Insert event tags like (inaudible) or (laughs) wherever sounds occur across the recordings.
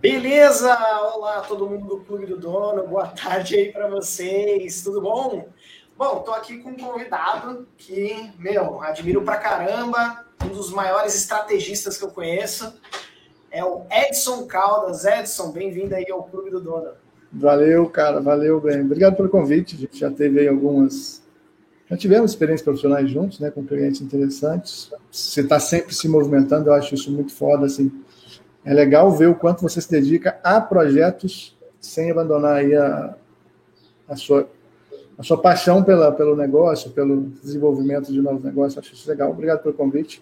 Beleza? Olá, todo mundo do Clube do Dono. Boa tarde aí para vocês. Tudo bom? Bom, tô aqui com um convidado que, meu, admiro pra caramba, um dos maiores estrategistas que eu conheço. É o Edson Caldas. Edson, bem-vindo aí ao Clube do Dono. Valeu, cara, valeu, bem. Obrigado pelo convite. A gente já teve aí algumas. Já tivemos experiências profissionais juntos, né, com clientes interessantes. Você está sempre se movimentando, eu acho isso muito foda, assim é legal ver o quanto você se dedica a projetos sem abandonar aí a, a, sua, a sua paixão pela, pelo negócio, pelo desenvolvimento de novos negócios. Acho isso legal. Obrigado pelo convite.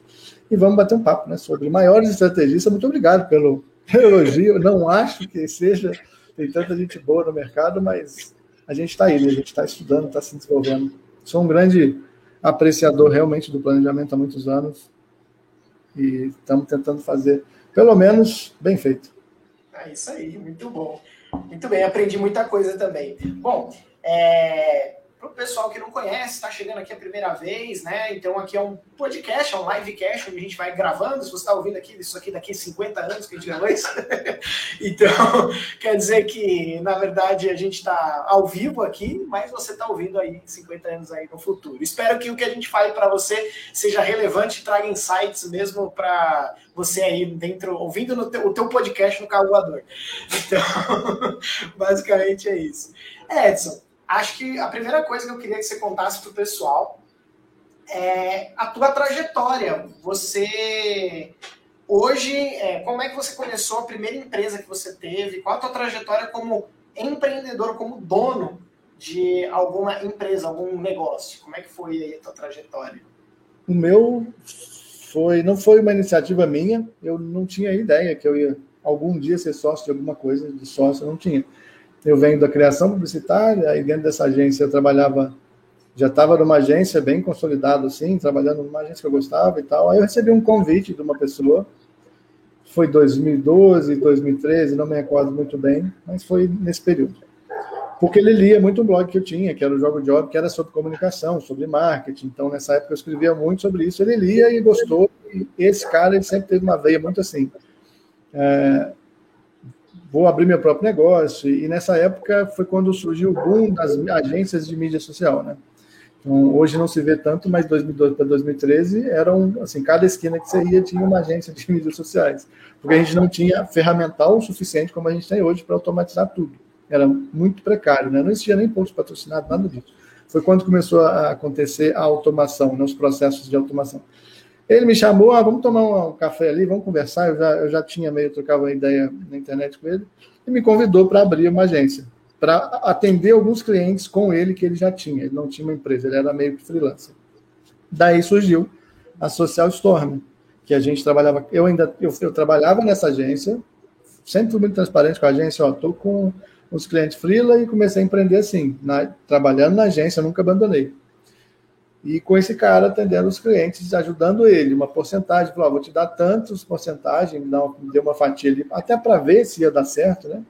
E vamos bater um papo né, sobre maiores estrategistas. Muito obrigado pelo, elogio. Não acho que seja. Tem tanta gente boa no mercado, mas a gente está aí, né? a gente está estudando, está se desenvolvendo. Sou um grande apreciador realmente do planejamento há muitos anos e estamos tentando fazer pelo menos bem feito. É isso aí, muito bom. Muito bem, aprendi muita coisa também. Bom, é, para o pessoal que não conhece, está chegando aqui a primeira vez, né? Então aqui é um podcast, é um livecast, onde a gente vai gravando. Se você está ouvindo aqui, isso aqui daqui a 50 anos que a gente gravou isso. (laughs) então, (laughs) quer dizer que, na verdade, a gente está ao vivo aqui, mas você está ouvindo aí 50 anos aí no futuro. Espero que o que a gente fale para você seja relevante e traga insights mesmo para você aí dentro, ouvindo no o teu podcast no calculador. Então, (laughs) basicamente é isso. Edson, acho que a primeira coisa que eu queria que você contasse para o pessoal é a tua trajetória. Você hoje, é, como é que você começou a primeira empresa que você teve? Qual a tua trajetória como empreendedor, como dono de alguma empresa, algum negócio? Como é que foi aí a tua trajetória? O meu foi, não foi uma iniciativa minha. Eu não tinha ideia que eu ia algum dia ser sócio de alguma coisa, de sócio, eu não tinha. Eu venho da criação publicitária, aí dentro dessa agência eu trabalhava, já estava numa agência bem consolidada, assim, trabalhando numa agência que eu gostava e tal. Aí eu recebi um convite de uma pessoa, foi 2012, 2013, não me recordo muito bem, mas foi nesse período. Porque ele lia muito um blog que eu tinha, que era o Jogo Job, que era sobre comunicação, sobre marketing. Então, nessa época, eu escrevia muito sobre isso. Ele lia e gostou. E esse cara, ele sempre teve uma veia muito assim. É, vou abrir meu próprio negócio. E nessa época foi quando surgiu o boom das agências de mídia social, né? Então, hoje não se vê tanto, mas 2012 para 2013 eram assim, cada esquina que você ia tinha uma agência de mídias sociais, porque a gente não tinha ferramental o suficiente como a gente tem hoje para automatizar tudo. Era muito precário, né? Não existia nem post patrocinado, nada disso. Foi quando começou a acontecer a automação, né? os processos de automação. Ele me chamou, ah, vamos tomar um, café ali, vamos conversar. Eu já, eu já tinha meio trocado uma ideia na internet com ele e me convidou para abrir uma agência, para atender alguns clientes com ele que ele já tinha. Ele não tinha uma empresa, ele era meio que freelancer. Daí surgiu a Social Storm, que a gente trabalhava. Eu ainda eu, eu trabalhava nessa agência, sempre fui muito transparente com a agência. Ó, tô com os clientes freela e comecei a empreender assim, na, trabalhando na agência, nunca abandonei. E com esse cara atendendo os clientes, ajudando ele, uma porcentagem, falou, vou te dar tantos porcentagem, me deu uma fatia ali, até para ver se ia dar certo, né?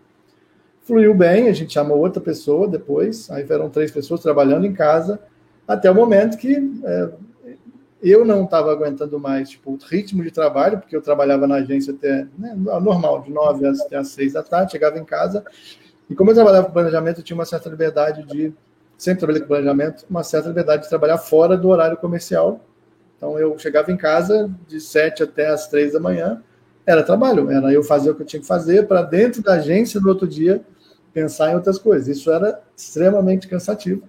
Fluiu bem, a gente chamou outra pessoa depois, aí eram três pessoas trabalhando em casa, até o momento que é, eu não estava aguentando mais tipo, o ritmo de trabalho, porque eu trabalhava na agência até né, normal, de nove até às seis da tarde, chegava em casa, e como eu trabalhava com planejamento, eu tinha uma certa liberdade de sempre trabalhei com planejamento, uma certa liberdade de trabalhar fora do horário comercial. Então eu chegava em casa de 7 até as 3 da manhã, era trabalho, era eu fazer o que eu tinha que fazer para dentro da agência no outro dia pensar em outras coisas. Isso era extremamente cansativo,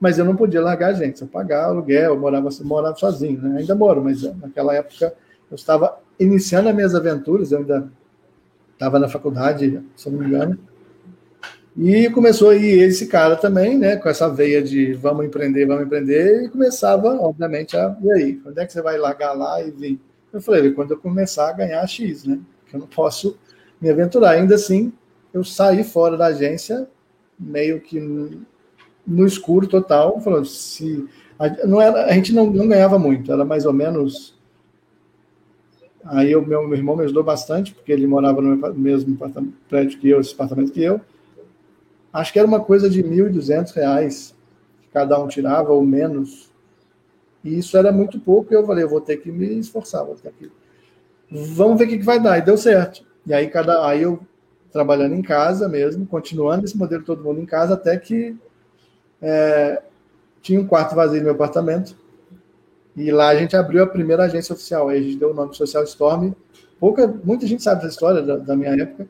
mas eu não podia largar a agência, eu pagava aluguel, eu morava, eu morava sozinho, né? ainda moro, mas naquela época eu estava iniciando as minhas aventuras, eu ainda estava na faculdade, se não me engano, e começou aí esse cara também, né, com essa veia de vamos empreender, vamos empreender, e começava, obviamente, a. E aí, quando é que você vai largar lá e vir? Eu falei, quando eu começar a ganhar X, né? Que eu não posso me aventurar. Ainda assim, eu saí fora da agência, meio que no escuro total. Falou, se. A, não era, a gente não, não ganhava muito, era mais ou menos. Aí o meu, meu irmão me ajudou bastante, porque ele morava no mesmo prédio que eu, esse apartamento que eu acho que era uma coisa de R$ 1.200 que cada um tirava, ou menos. E isso era muito pouco, e eu falei, eu vou ter que me esforçar, vou ter que... Vamos ver o que, vai dar. E deu certo. E aí, cada, aí eu trabalhando em casa mesmo, continuando esse modelo todo mundo em casa, até que é, tinha um quarto vazio no meu apartamento. E lá a gente abriu a primeira agência oficial. Aí a gente deu o nome Social Storm. Pouca, muita gente sabe dessa história da, da minha época.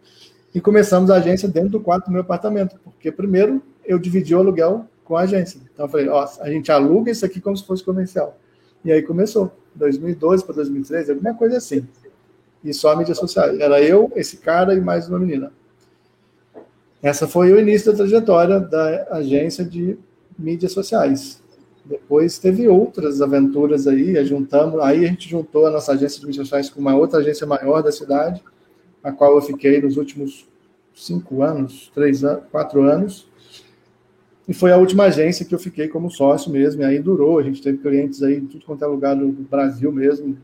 E começamos a agência dentro do quarto do meu apartamento. Porque primeiro eu dividi o aluguel com a agência. Então eu falei, ó, a gente aluga isso aqui como se fosse comercial. E aí começou, 2012 para 2013, alguma coisa assim. E só a mídia social. Era eu, esse cara e mais uma menina. Essa foi o início da trajetória da agência de mídias sociais. Depois teve outras aventuras aí, juntamos, aí a gente juntou a nossa agência de mídias sociais com uma outra agência maior da cidade, a qual eu fiquei nos últimos cinco anos, três anos, quatro anos. E foi a última agência que eu fiquei como sócio mesmo, e aí durou, a gente teve clientes aí em tudo quanto é lugar do Brasil mesmo,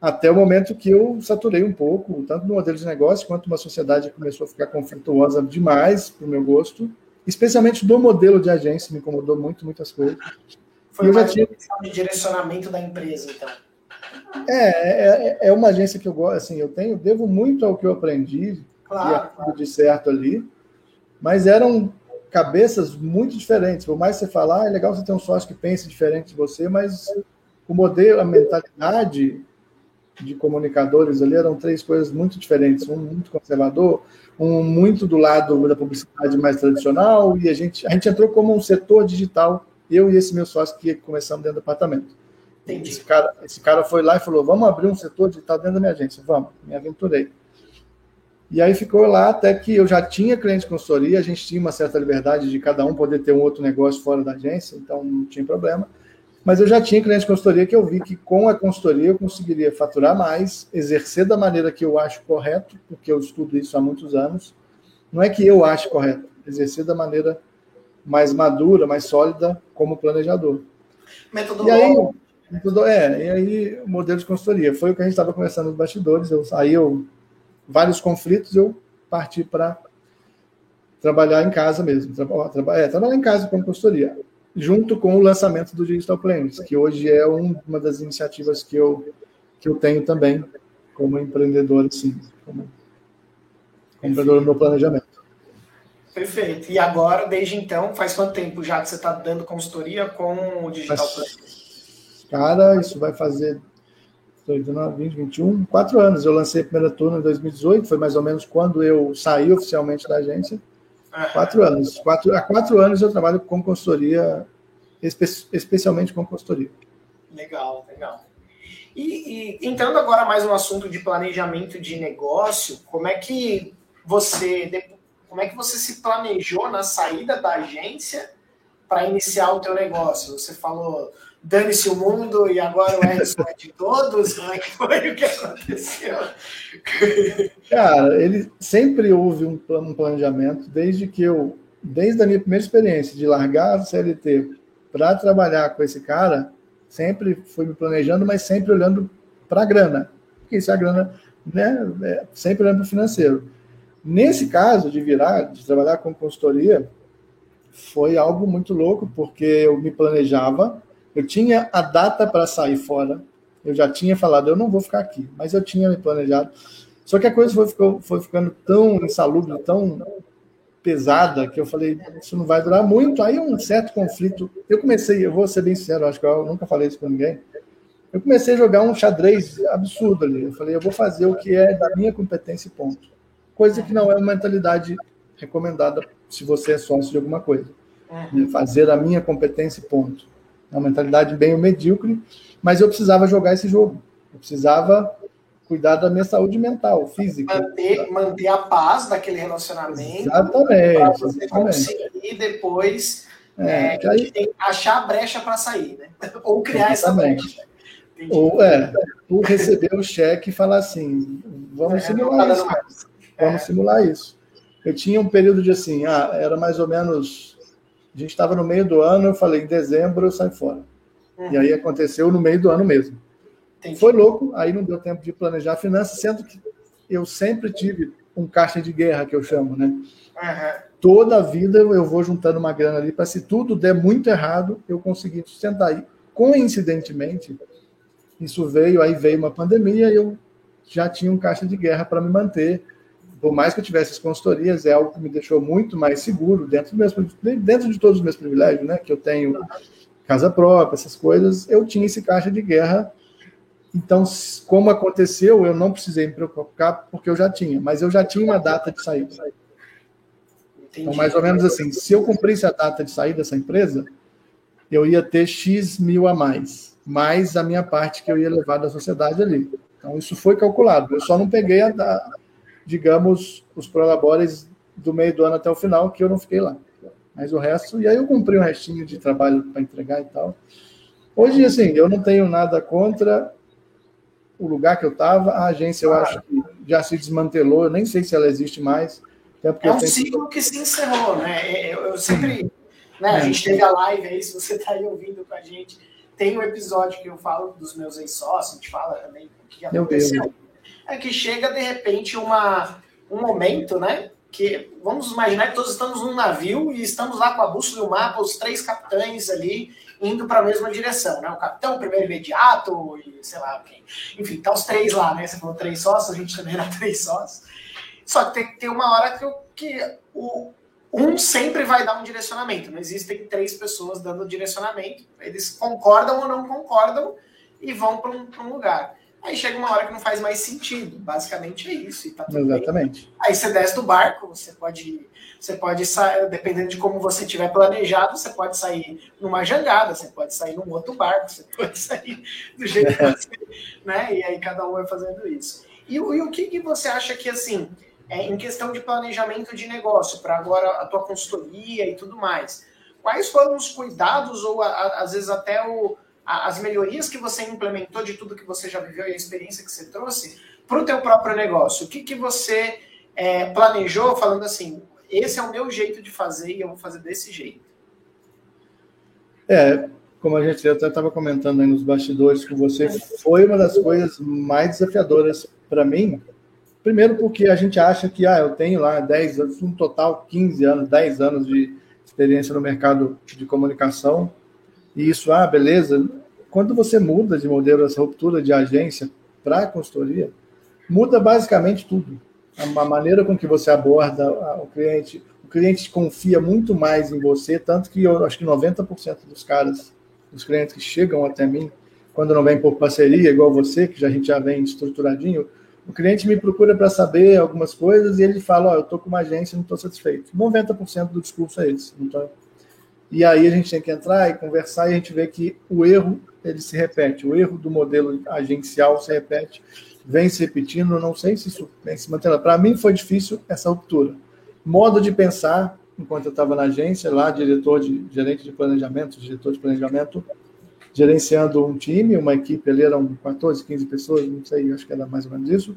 até o momento que eu saturei um pouco, tanto no modelo de negócio, quanto uma sociedade começou a ficar conflituosa demais para o meu gosto, especialmente do modelo de agência, me incomodou muito, muitas coisas. Foi uma tinha... de direcionamento da empresa, então. É, é, é, uma agência que eu gosto, assim, eu tenho, devo muito ao que eu aprendi, claro, claro. de certo ali, mas eram cabeças muito diferentes. Por mais você falar, ah, é legal você ter um sócio que pense diferente de você, mas o modelo, a mentalidade de comunicadores ali eram três coisas muito diferentes. Um muito conservador, um muito do lado da publicidade mais tradicional, e a gente, a gente entrou como um setor digital, eu e esse meu sócio que começamos dentro do apartamento. Entendi. Esse cara, esse cara foi lá e falou: vamos abrir um setor digital dentro da minha agência. Vamos, me aventurei. E aí ficou lá até que eu já tinha cliente de consultoria, a gente tinha uma certa liberdade de cada um poder ter um outro negócio fora da agência, então não tinha problema. Mas eu já tinha cliente de consultoria que eu vi que com a consultoria eu conseguiria faturar mais, exercer da maneira que eu acho correto, porque eu estudo isso há muitos anos. Não é que eu acho correto, exercer da maneira mais madura, mais sólida como planejador. Metodologia. E aí, é, e aí o modelo de consultoria foi o que a gente estava conversando nos bastidores. Eu, aí eu vários conflitos, eu parti para trabalhar em casa mesmo, tra é, trabalhar em casa como consultoria junto com o lançamento do Digital Planners, que hoje é um, uma das iniciativas que eu, que eu tenho também como empreendedor, assim, como, como empreendedor no meu planejamento. Perfeito. E agora, desde então, faz quanto tempo já que você está dando consultoria com o Digital Planners? Cara, isso vai fazer 20, 21, quatro anos. Eu lancei a primeira turma em 2018, foi mais ou menos quando eu saí oficialmente da agência. Quatro anos. Quatro, há quatro anos eu trabalho com consultoria, espe especialmente com consultoria. Legal, legal. E, e, entrando agora mais no assunto de planejamento de negócio, como é que você como é que você se planejou na saída da agência para iniciar o teu negócio? Você falou dane-se o mundo e agora o Edson é de todos? É que foi o que aconteceu? Cara, ele sempre houve um, um planejamento, desde que eu, desde a minha primeira experiência de largar a CLT para trabalhar com esse cara, sempre fui me planejando, mas sempre olhando para a grana. Porque isso é a grana, né? É, sempre olhando para o financeiro. Nesse caso de virar, de trabalhar com consultoria, foi algo muito louco, porque eu me planejava, eu tinha a data para sair fora. Eu já tinha falado, eu não vou ficar aqui, mas eu tinha me planejado. Só que a coisa foi, ficou, foi ficando tão insalubre, tão pesada, que eu falei, isso não vai durar muito. Aí um certo conflito. Eu comecei, eu vou ser bem sincero, acho que eu nunca falei isso com ninguém. Eu comecei a jogar um xadrez absurdo ali. Eu falei, eu vou fazer o que é da minha competência e ponto. Coisa que não é uma mentalidade recomendada se você é sócio de alguma coisa. Uhum. Fazer a minha competência e ponto uma mentalidade bem medíocre, mas eu precisava jogar esse jogo. Eu precisava cuidar da minha saúde mental, física. Manter, manter a paz daquele relacionamento. Exatamente. Para você exatamente. conseguir depois é, é, aí... achar a brecha para sair, né? (laughs) Ou criar exatamente. essa brecha. Entendi. Ou é, receber o cheque e falar assim, vamos é, simular isso. Vamos é. simular isso. Eu tinha um período de assim, ah, era mais ou menos a gente estava no meio do ano, eu falei, em dezembro eu saio fora. Uhum. E aí aconteceu no meio do ano mesmo. Entendi. Foi louco, aí não deu tempo de planejar finanças, sendo que eu sempre tive um caixa de guerra, que eu chamo, né? Uhum. Toda a vida eu vou juntando uma grana ali para se tudo der muito errado, eu conseguir sustentar. E, coincidentemente, isso veio, aí veio uma pandemia e eu já tinha um caixa de guerra para me manter por mais que eu tivesse as consultorias, é algo que me deixou muito mais seguro dentro, meus, dentro de todos os meus privilégios, né? Que eu tenho casa própria, essas coisas, eu tinha esse caixa de guerra. Então, como aconteceu, eu não precisei me preocupar porque eu já tinha, mas eu já tinha uma data de saída. Então, mais ou menos assim, se eu cumprisse a data de saída dessa empresa, eu ia ter X mil a mais, mais a minha parte que eu ia levar da sociedade ali. Então, isso foi calculado. Eu só não peguei, a, digamos, os prolabores do meio do ano até o final, que eu não fiquei lá. Mas o resto, e aí eu cumpri um restinho de trabalho para entregar e tal. Hoje, assim, eu não tenho nada contra o lugar que eu estava. A agência, eu acho que já se desmantelou. Eu nem sei se ela existe mais. é um ciclo que se encerrou, né? Eu, eu sempre. Né, a gente teve a live aí, se você está aí ouvindo com a gente. Tem um episódio que eu falo dos meus ex-sócios, a gente fala também o que aconteceu. É que chega, de repente, uma, um momento, né? que vamos imaginar que todos estamos num navio e estamos lá com a bússola e o mapa, os três capitães ali indo para a mesma direção, né? O capitão, o primeiro imediato e sei lá quem. Enfim, tá os três lá, né? Você falou três sócios, a gente também era (laughs) três sócios. Só que tem que ter uma hora que, que o, um sempre vai dar um direcionamento. Não existem três pessoas dando direcionamento. Eles concordam ou não concordam e vão para um, um lugar. Aí chega uma hora que não faz mais sentido. Basicamente é isso. Tá Exatamente. Bem. Aí você desce do barco, você pode, você pode sair, dependendo de como você tiver planejado, você pode sair numa jangada, você pode sair num outro barco, você (laughs) pode sair do jeito que você. né? E aí cada um vai fazendo isso. E, e o que, que você acha que, assim, é, em questão de planejamento de negócio, para agora a tua consultoria e tudo mais, quais foram os cuidados, ou a, a, às vezes até o as melhorias que você implementou de tudo que você já viveu e a experiência que você trouxe para o teu próprio negócio? O que, que você é, planejou falando assim, esse é o meu jeito de fazer e eu vou fazer desse jeito? É, como a gente até estava comentando aí nos bastidores com você, foi uma das coisas mais desafiadoras para mim. Primeiro porque a gente acha que ah, eu tenho lá 10 anos, um total 15 anos, 10 anos de experiência no mercado de comunicação, e isso, ah, beleza. Quando você muda de modelo, essa ruptura de agência para consultoria, muda basicamente tudo. A maneira com que você aborda o cliente. O cliente confia muito mais em você, tanto que eu acho que 90% dos caras, dos clientes que chegam até mim, quando não vem por parceria, igual você, que já, a gente já vem estruturadinho, o cliente me procura para saber algumas coisas e ele fala: Ó, oh, eu estou com uma agência não estou satisfeito. 90% do discurso é esse. Não e aí a gente tem que entrar e conversar e a gente vê que o erro ele se repete, o erro do modelo agencial se repete, vem se repetindo, não sei se isso vem se mantendo. Para mim foi difícil essa ruptura. Modo de pensar, enquanto eu estava na agência, lá, diretor de gerente de planejamento, diretor de planejamento, gerenciando um time, uma equipe ali eram 14, 15 pessoas, não sei, acho que era mais ou menos isso.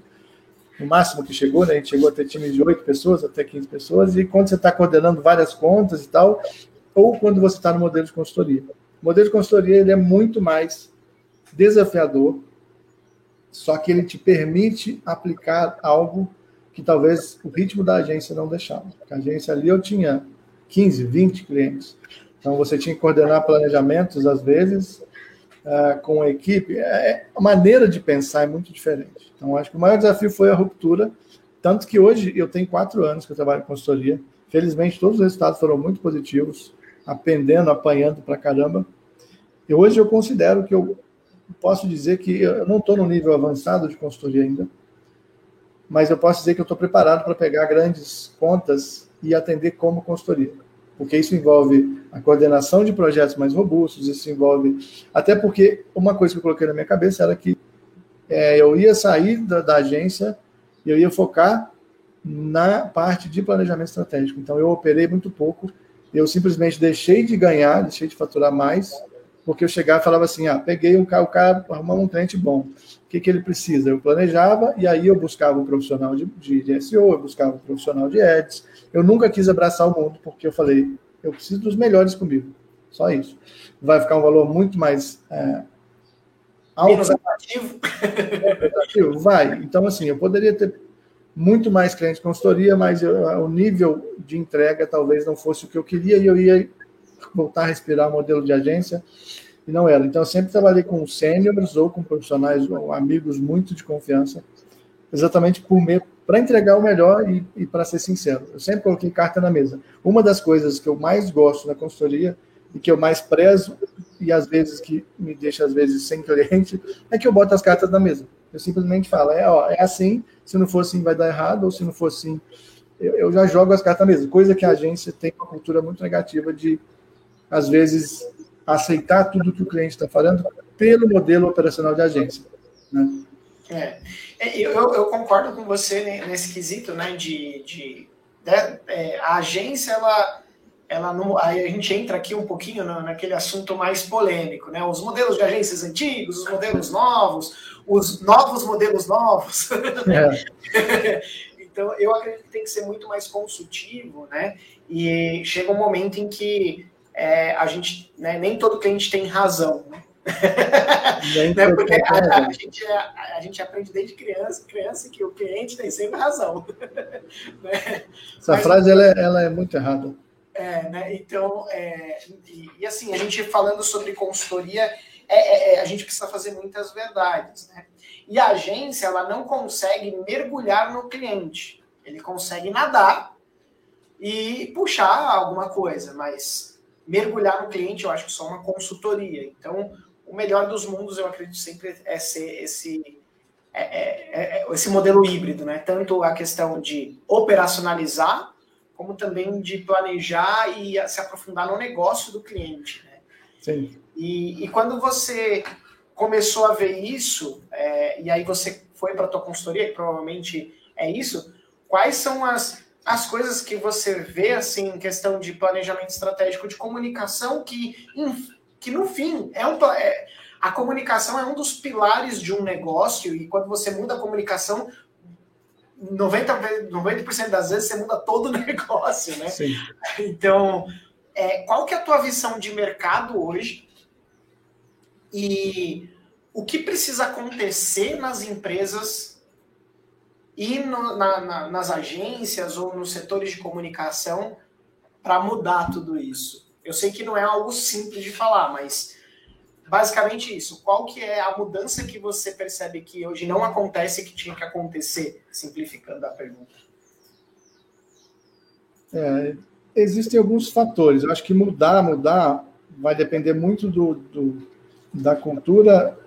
O máximo que chegou, né? A gente chegou a ter time de 8 pessoas, até 15 pessoas, e quando você está coordenando várias contas e tal, ou quando você está no modelo de consultoria. O modelo de consultoria ele é muito mais desafiador, só que ele te permite aplicar algo que talvez o ritmo da agência não deixava. A agência ali eu tinha 15, 20 clientes. Então você tinha que coordenar planejamentos, às vezes, uh, com a equipe. É, é, a maneira de pensar é muito diferente. Então, acho que o maior desafio foi a ruptura. Tanto que hoje eu tenho quatro anos que eu trabalho em consultoria. Felizmente, todos os resultados foram muito positivos aprendendo, apanhando pra caramba. E hoje eu considero que eu posso dizer que eu não estou no nível avançado de consultoria ainda, mas eu posso dizer que eu estou preparado para pegar grandes contas e atender como consultoria. Porque isso envolve a coordenação de projetos mais robustos, isso envolve. Até porque uma coisa que eu coloquei na minha cabeça era que é, eu ia sair da, da agência e eu ia focar na parte de planejamento estratégico. Então eu operei muito pouco eu simplesmente deixei de ganhar, deixei de faturar mais, porque eu chegava e falava assim: ah, peguei um cara, o cara arrumou um cliente bom. O que, que ele precisa? Eu planejava e aí eu buscava um profissional de, de, de SEO, eu buscava um profissional de ads. Eu nunca quis abraçar o mundo, porque eu falei: eu preciso dos melhores comigo. Só isso. Vai ficar um valor muito mais é, alto. Menos atrativo. (laughs) Vai. Então, assim, eu poderia ter muito mais clientes de consultoria, mas eu, o nível de entrega talvez não fosse o que eu queria e eu ia voltar a respirar o modelo de agência e não era. Então, eu sempre trabalhei com sêniores ou com profissionais ou amigos muito de confiança, exatamente por para entregar o melhor e, e para ser sincero. Eu sempre coloquei carta na mesa. Uma das coisas que eu mais gosto na consultoria e que eu mais prezo, e às vezes que me deixa, às vezes, sem cliente, é que eu boto as cartas na mesa. Eu simplesmente falo, é, ó, é assim, se não for assim vai dar errado, ou se não for assim, eu, eu já jogo as cartas na mesa. Coisa que a agência tem uma cultura muito negativa de, às vezes, aceitar tudo que o cliente está falando pelo modelo operacional de agência. Né? É, é eu, eu, concordo com você nesse quesito, né, de, de, de né, é, a agência, ela, ela não, aí a gente entra aqui um pouquinho no, naquele assunto mais polêmico, né, os modelos de agências antigos, os modelos novos, os novos modelos novos, é. (laughs) então eu acredito que tem que ser muito mais consultivo, né, e chega um momento em que é, a gente, né, nem todo cliente tem razão, né, (laughs) né? Porque a, a, gente, é, a, gente aprende desde criança, criança que o cliente tem sempre razão. (laughs) né? Essa Mas, frase ela é, ela é, muito errada. É, né? Então, é, e, e, assim, a gente falando sobre consultoria, é, é, a gente precisa fazer muitas verdades. Né? E a agência ela não consegue mergulhar no cliente. Ele consegue nadar e puxar alguma coisa, mas mergulhar no cliente, eu acho que só uma consultoria. Então, o melhor dos mundos, eu acredito sempre, é ser esse, é, é, é, esse modelo híbrido, né? Tanto a questão de operacionalizar, como também de planejar e se aprofundar no negócio do cliente. Né? Sim. E, e quando você começou a ver isso, é, e aí você foi para a tua consultoria, que provavelmente é isso, quais são as, as coisas que você vê, assim, em questão de planejamento estratégico de comunicação que que no fim é um é, a comunicação é um dos pilares de um negócio e quando você muda a comunicação 90%, 90 das vezes você muda todo o (laughs) negócio, né? Sim. Então, é, qual que é a tua visão de mercado hoje e o que precisa acontecer nas empresas e no, na, na, nas agências ou nos setores de comunicação para mudar tudo isso? Eu sei que não é algo simples de falar, mas basicamente isso. Qual que é a mudança que você percebe que hoje não acontece que tinha que acontecer, simplificando a pergunta? É, existem alguns fatores. Eu acho que mudar, mudar vai depender muito do, do da cultura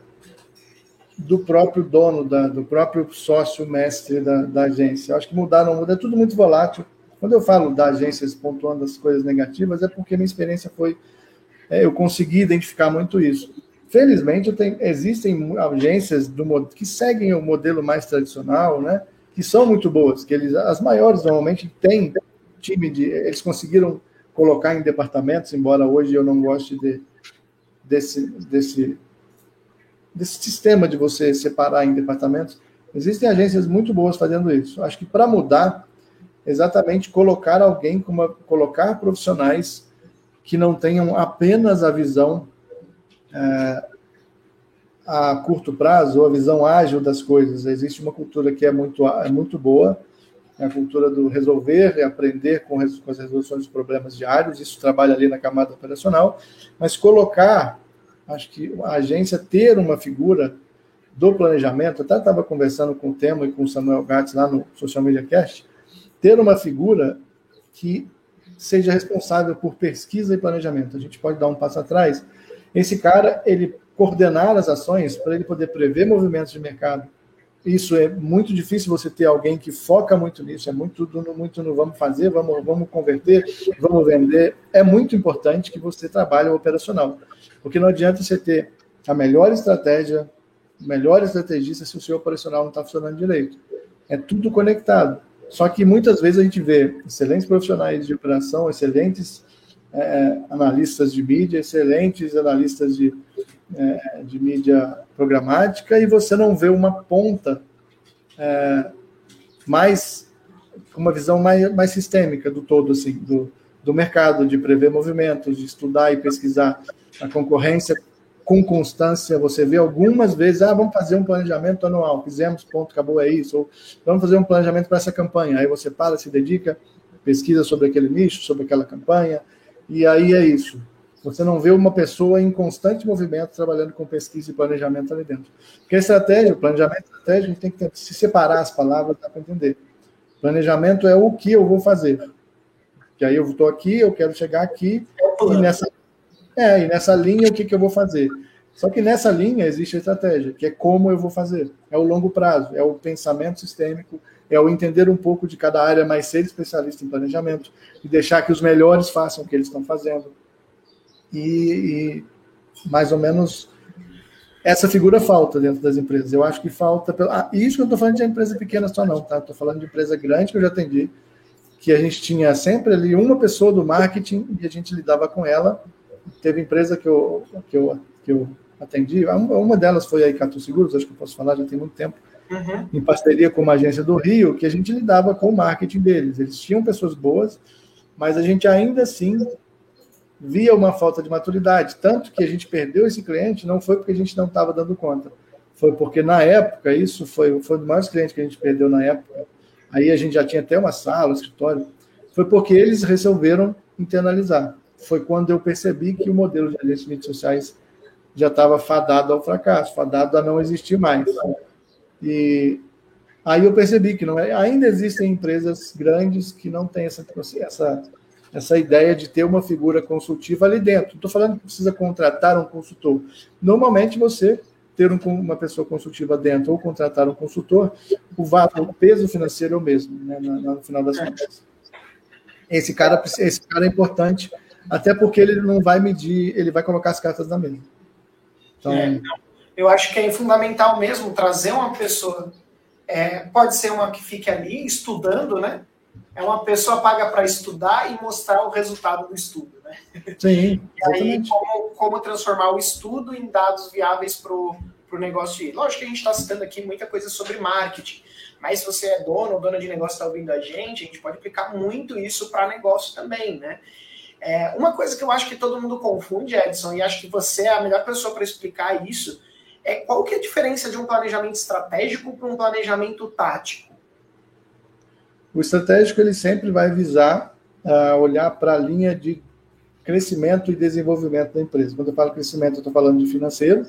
do próprio dono, da, do próprio sócio mestre da, da agência. Acho que mudar não muda, é tudo muito volátil. Quando eu falo da agência pontuando as coisas negativas, é porque minha experiência foi. É, eu consegui identificar muito isso. Felizmente, tenho, existem agências do, que seguem o modelo mais tradicional, né? Que são muito boas, que eles, as maiores normalmente têm time de. Eles conseguiram colocar em departamentos, embora hoje eu não goste de, desse, desse, desse sistema de você separar em departamentos. Existem agências muito boas fazendo isso. Acho que para mudar, exatamente colocar alguém, como colocar profissionais que não tenham apenas a visão é, a curto prazo ou a visão ágil das coisas. Existe uma cultura que é muito, é muito boa, é a cultura do resolver e aprender com, com as resoluções dos problemas diários, isso trabalha ali na camada operacional, mas colocar, acho que a agência ter uma figura do planejamento, até estava conversando com o Temo e com o Samuel Gatz lá no Social Media Cast, ter uma figura que seja responsável por pesquisa e planejamento. A gente pode dar um passo atrás. Esse cara, ele coordenar as ações para ele poder prever movimentos de mercado. Isso é muito difícil você ter alguém que foca muito nisso, é muito no, muito no vamos fazer, vamos, vamos converter, vamos vender. É muito importante que você trabalhe o operacional, porque não adianta você ter a melhor estratégia, melhor estrategista se o seu operacional não está funcionando direito. É tudo conectado. Só que muitas vezes a gente vê excelentes profissionais de operação, excelentes é, analistas de mídia, excelentes analistas de, é, de mídia programática, e você não vê uma ponta é, mais, uma visão mais, mais sistêmica do todo, assim, do, do mercado, de prever movimentos, de estudar e pesquisar a concorrência com constância, você vê algumas vezes, ah, vamos fazer um planejamento anual, fizemos, ponto, acabou, é isso, ou vamos fazer um planejamento para essa campanha, aí você para, se dedica, pesquisa sobre aquele nicho, sobre aquela campanha, e aí é isso. Você não vê uma pessoa em constante movimento trabalhando com pesquisa e planejamento ali dentro. Porque a estratégia, o planejamento estratégico, a gente tem que se separar as palavras para entender. Planejamento é o que eu vou fazer. Que aí eu estou aqui, eu quero chegar aqui, e nessa, é, e nessa linha o que, que eu vou fazer? Só que nessa linha existe a estratégia, que é como eu vou fazer. É o longo prazo, é o pensamento sistêmico, é o entender um pouco de cada área, mas ser especialista em planejamento e deixar que os melhores façam o que eles estão fazendo. E, e mais ou menos essa figura falta dentro das empresas. Eu acho que falta. Ah, isso que eu estou falando de empresa pequena só não, tá? Estou falando de empresa grande que eu já atendi, que a gente tinha sempre ali uma pessoa do marketing e a gente lidava com ela. Teve empresa que eu, que eu, que eu atendi, uma delas foi a Icatu Seguros, acho que eu posso falar, já tem muito tempo, uhum. em parceria com uma agência do Rio, que a gente lidava com o marketing deles. Eles tinham pessoas boas, mas a gente ainda assim via uma falta de maturidade. Tanto que a gente perdeu esse cliente, não foi porque a gente não estava dando conta, foi porque na época, isso foi, foi dos maiores clientes que a gente perdeu na época, aí a gente já tinha até uma sala, um escritório, foi porque eles resolveram internalizar. Foi quando eu percebi que o modelo de agências de sociais já estava fadado ao fracasso, fadado a não existir mais. E aí eu percebi que não é, ainda existem empresas grandes que não têm essa, essa, essa ideia de ter uma figura consultiva ali dentro. Estou falando que precisa contratar um consultor. Normalmente você ter um, uma pessoa consultiva dentro ou contratar um consultor, o, o peso financeiro é o mesmo, né, no, no final das contas. Esse cara, esse cara é importante, até porque ele não vai medir, ele vai colocar as cartas na mesa. Então... É, eu acho que é fundamental mesmo trazer uma pessoa. É, pode ser uma que fique ali estudando, né? É uma pessoa paga para estudar e mostrar o resultado do estudo, né? Sim. (laughs) E aí, como, como transformar o estudo em dados viáveis para o negócio ir. Lógico que a gente está citando aqui muita coisa sobre marketing, mas se você é dono ou dona de negócio está ouvindo a gente, a gente pode aplicar muito isso para negócio também, né? É, uma coisa que eu acho que todo mundo confunde, Edson, e acho que você é a melhor pessoa para explicar isso, é qual que é a diferença de um planejamento estratégico para um planejamento tático? O estratégico ele sempre vai visar uh, olhar para a linha de crescimento e desenvolvimento da empresa. Quando eu falo crescimento, eu estou falando de financeiro.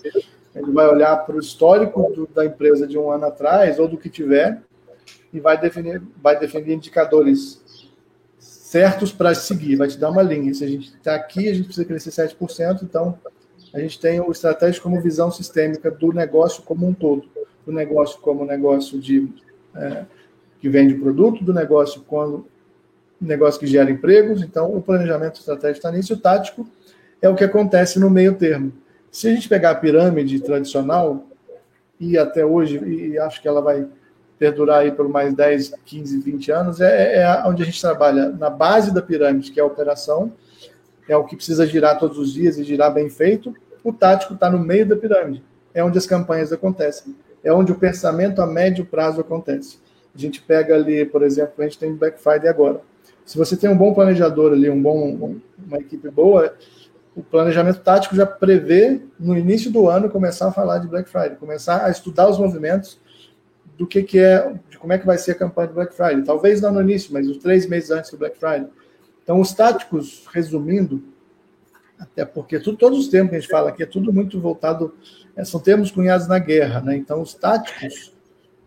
Ele vai olhar para o histórico do, da empresa de um ano atrás ou do que tiver e vai definir, vai definir indicadores certos para seguir, vai te dar uma linha. Se a gente está aqui, a gente precisa crescer 7%, então a gente tem o estratégico como visão sistêmica do negócio como um todo. Do negócio como negócio de é, que vende produto, do negócio negócio que gera empregos. Então, o planejamento estratégico está nisso. O tático é o que acontece no meio termo. Se a gente pegar a pirâmide tradicional, e até hoje, e acho que ela vai perdurar aí por mais 10, 15, 20 anos, é, é onde a gente trabalha na base da pirâmide, que é a operação, é o que precisa girar todos os dias e girar bem feito. O tático está no meio da pirâmide, é onde as campanhas acontecem, é onde o pensamento a médio prazo acontece. A gente pega ali, por exemplo, a gente tem Black Friday agora. Se você tem um bom planejador ali, um bom, uma equipe boa, o planejamento tático já prevê no início do ano começar a falar de Black Friday, começar a estudar os movimentos, do que, que é, de como é que vai ser a campanha do Black Friday. Talvez não no início, mas os três meses antes do Black Friday. Então, os táticos, resumindo, até porque tudo, todos os termos que a gente fala aqui é tudo muito voltado, é, são termos cunhados na guerra, né? Então, os táticos,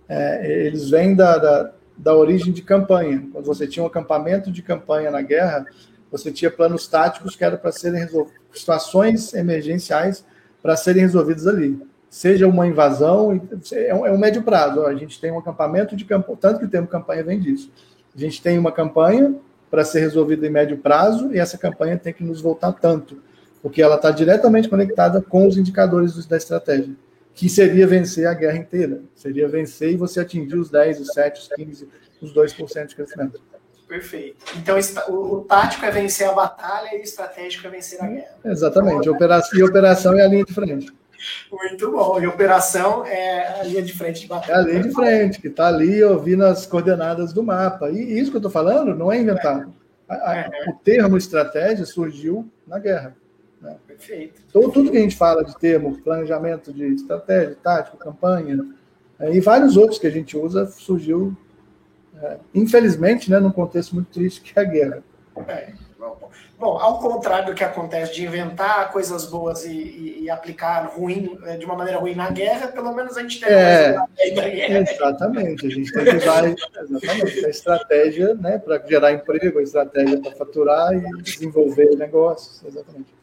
é, eles vêm da, da, da, origem de campanha. Quando você tinha um acampamento de campanha na guerra, você tinha planos táticos que eram para serem resolvidos, situações emergenciais para serem resolvidas ali seja uma invasão, é, é um médio prazo. A gente tem um acampamento de campanha, tanto que o termo campanha vem disso. A gente tem uma campanha para ser resolvida em médio prazo e essa campanha tem que nos voltar tanto, porque ela está diretamente conectada com os indicadores da estratégia, que seria vencer a guerra inteira, seria vencer e você atingir os 10, os 7, os 15, os 2% de crescimento. Perfeito. Então, o, o, tático é vencer a batalha e o estratégico é vencer a guerra. Exatamente. Operação, e operação é a linha de frente. Muito bom. E operação é a linha de frente de batalha. É a linha de frente, que está ali ouvindo as coordenadas do mapa. E isso que eu estou falando não é inventado. A, a, é. O termo estratégia surgiu na guerra. Perfeito. Então, tudo que a gente fala de termo, planejamento de estratégia, tático, campanha, é, e vários outros que a gente usa, surgiu, é, infelizmente, né, num contexto muito triste, que é a guerra. É. Bom, ao contrário do que acontece de inventar coisas boas e, e, e aplicar ruim, é, de uma maneira ruim na guerra, pelo menos a gente tem é, Exatamente, a gente tem que usar a estratégia né, para gerar emprego, a estratégia para faturar e desenvolver negócios. Exatamente.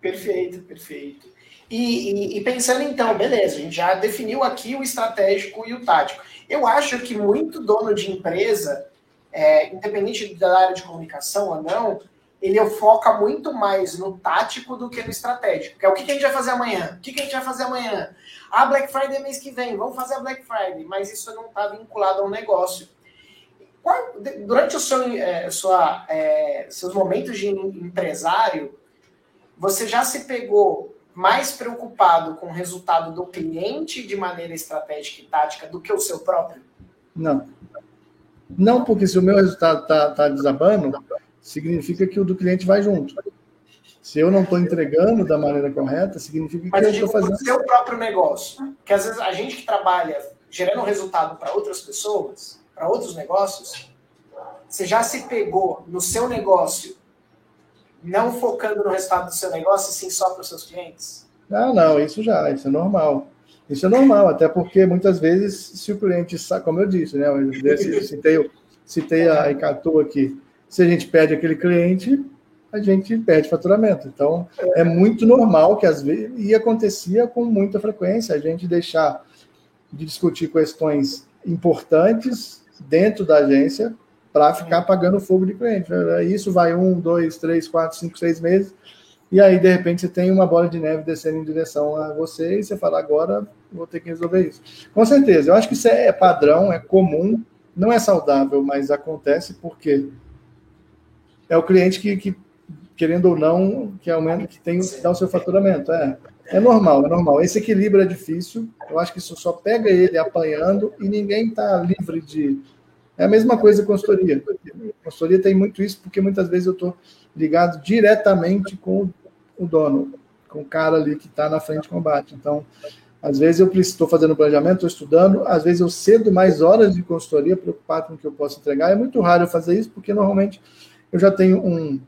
Perfeito, perfeito. E, e, pensando então, beleza, a gente já definiu aqui o estratégico e o tático. Eu acho que muito dono de empresa, é, independente da área de comunicação ou não, ele foca muito mais no tático do que no estratégico. Que é o que, a gente vai fazer amanhã? O que, a gente vai fazer amanhã? Ah, Black Friday é mês que vem, vamos fazer a Black Friday, mas isso não está vinculado a um negócio. Durante o seu, é, sua, é, seus momentos de empresário, você já se pegou mais preocupado com o resultado do cliente de maneira estratégica e tática do que o seu próprio? Não. Não, porque se o meu resultado está tá desabando, significa que o do cliente vai junto. Se eu não estou entregando da maneira correta, significa que Mas eu estou fazendo. o seu próprio negócio. Porque às vezes a gente que trabalha gerando resultado para outras pessoas, para outros negócios, você já se pegou no seu negócio, não focando no resultado do seu negócio, sim só para os seus clientes? Ah, não, isso já, isso é normal. Isso é normal, até porque muitas vezes, se o cliente sabe, como eu disse, né? Eu citei, citei a Icatu aqui se a gente perde aquele cliente, a gente perde faturamento. Então, é muito normal que às vezes, e acontecia com muita frequência, a gente deixar de discutir questões importantes dentro da agência para ficar pagando fogo de cliente. Isso vai um, dois, três, quatro, cinco, seis meses, e aí, de repente, você tem uma bola de neve descendo em direção a você, e você fala, agora vou ter que resolver isso. Com certeza, eu acho que isso é padrão, é comum, não é saudável, mas acontece porque é o cliente que, que querendo ou não, que aumenta, que tem que dá o seu faturamento. É, é normal, é normal. Esse equilíbrio é difícil. Eu acho que isso só pega ele apanhando e ninguém está livre de. É a mesma coisa consultoria. Consultoria tem muito isso, porque muitas vezes eu estou ligado diretamente com o dono, com o cara ali que está na frente de combate. Então, às vezes eu estou fazendo planejamento, estou estudando, às vezes eu cedo mais horas de consultoria, preocupado com o que eu posso entregar. É muito raro eu fazer isso, porque normalmente eu já tenho um.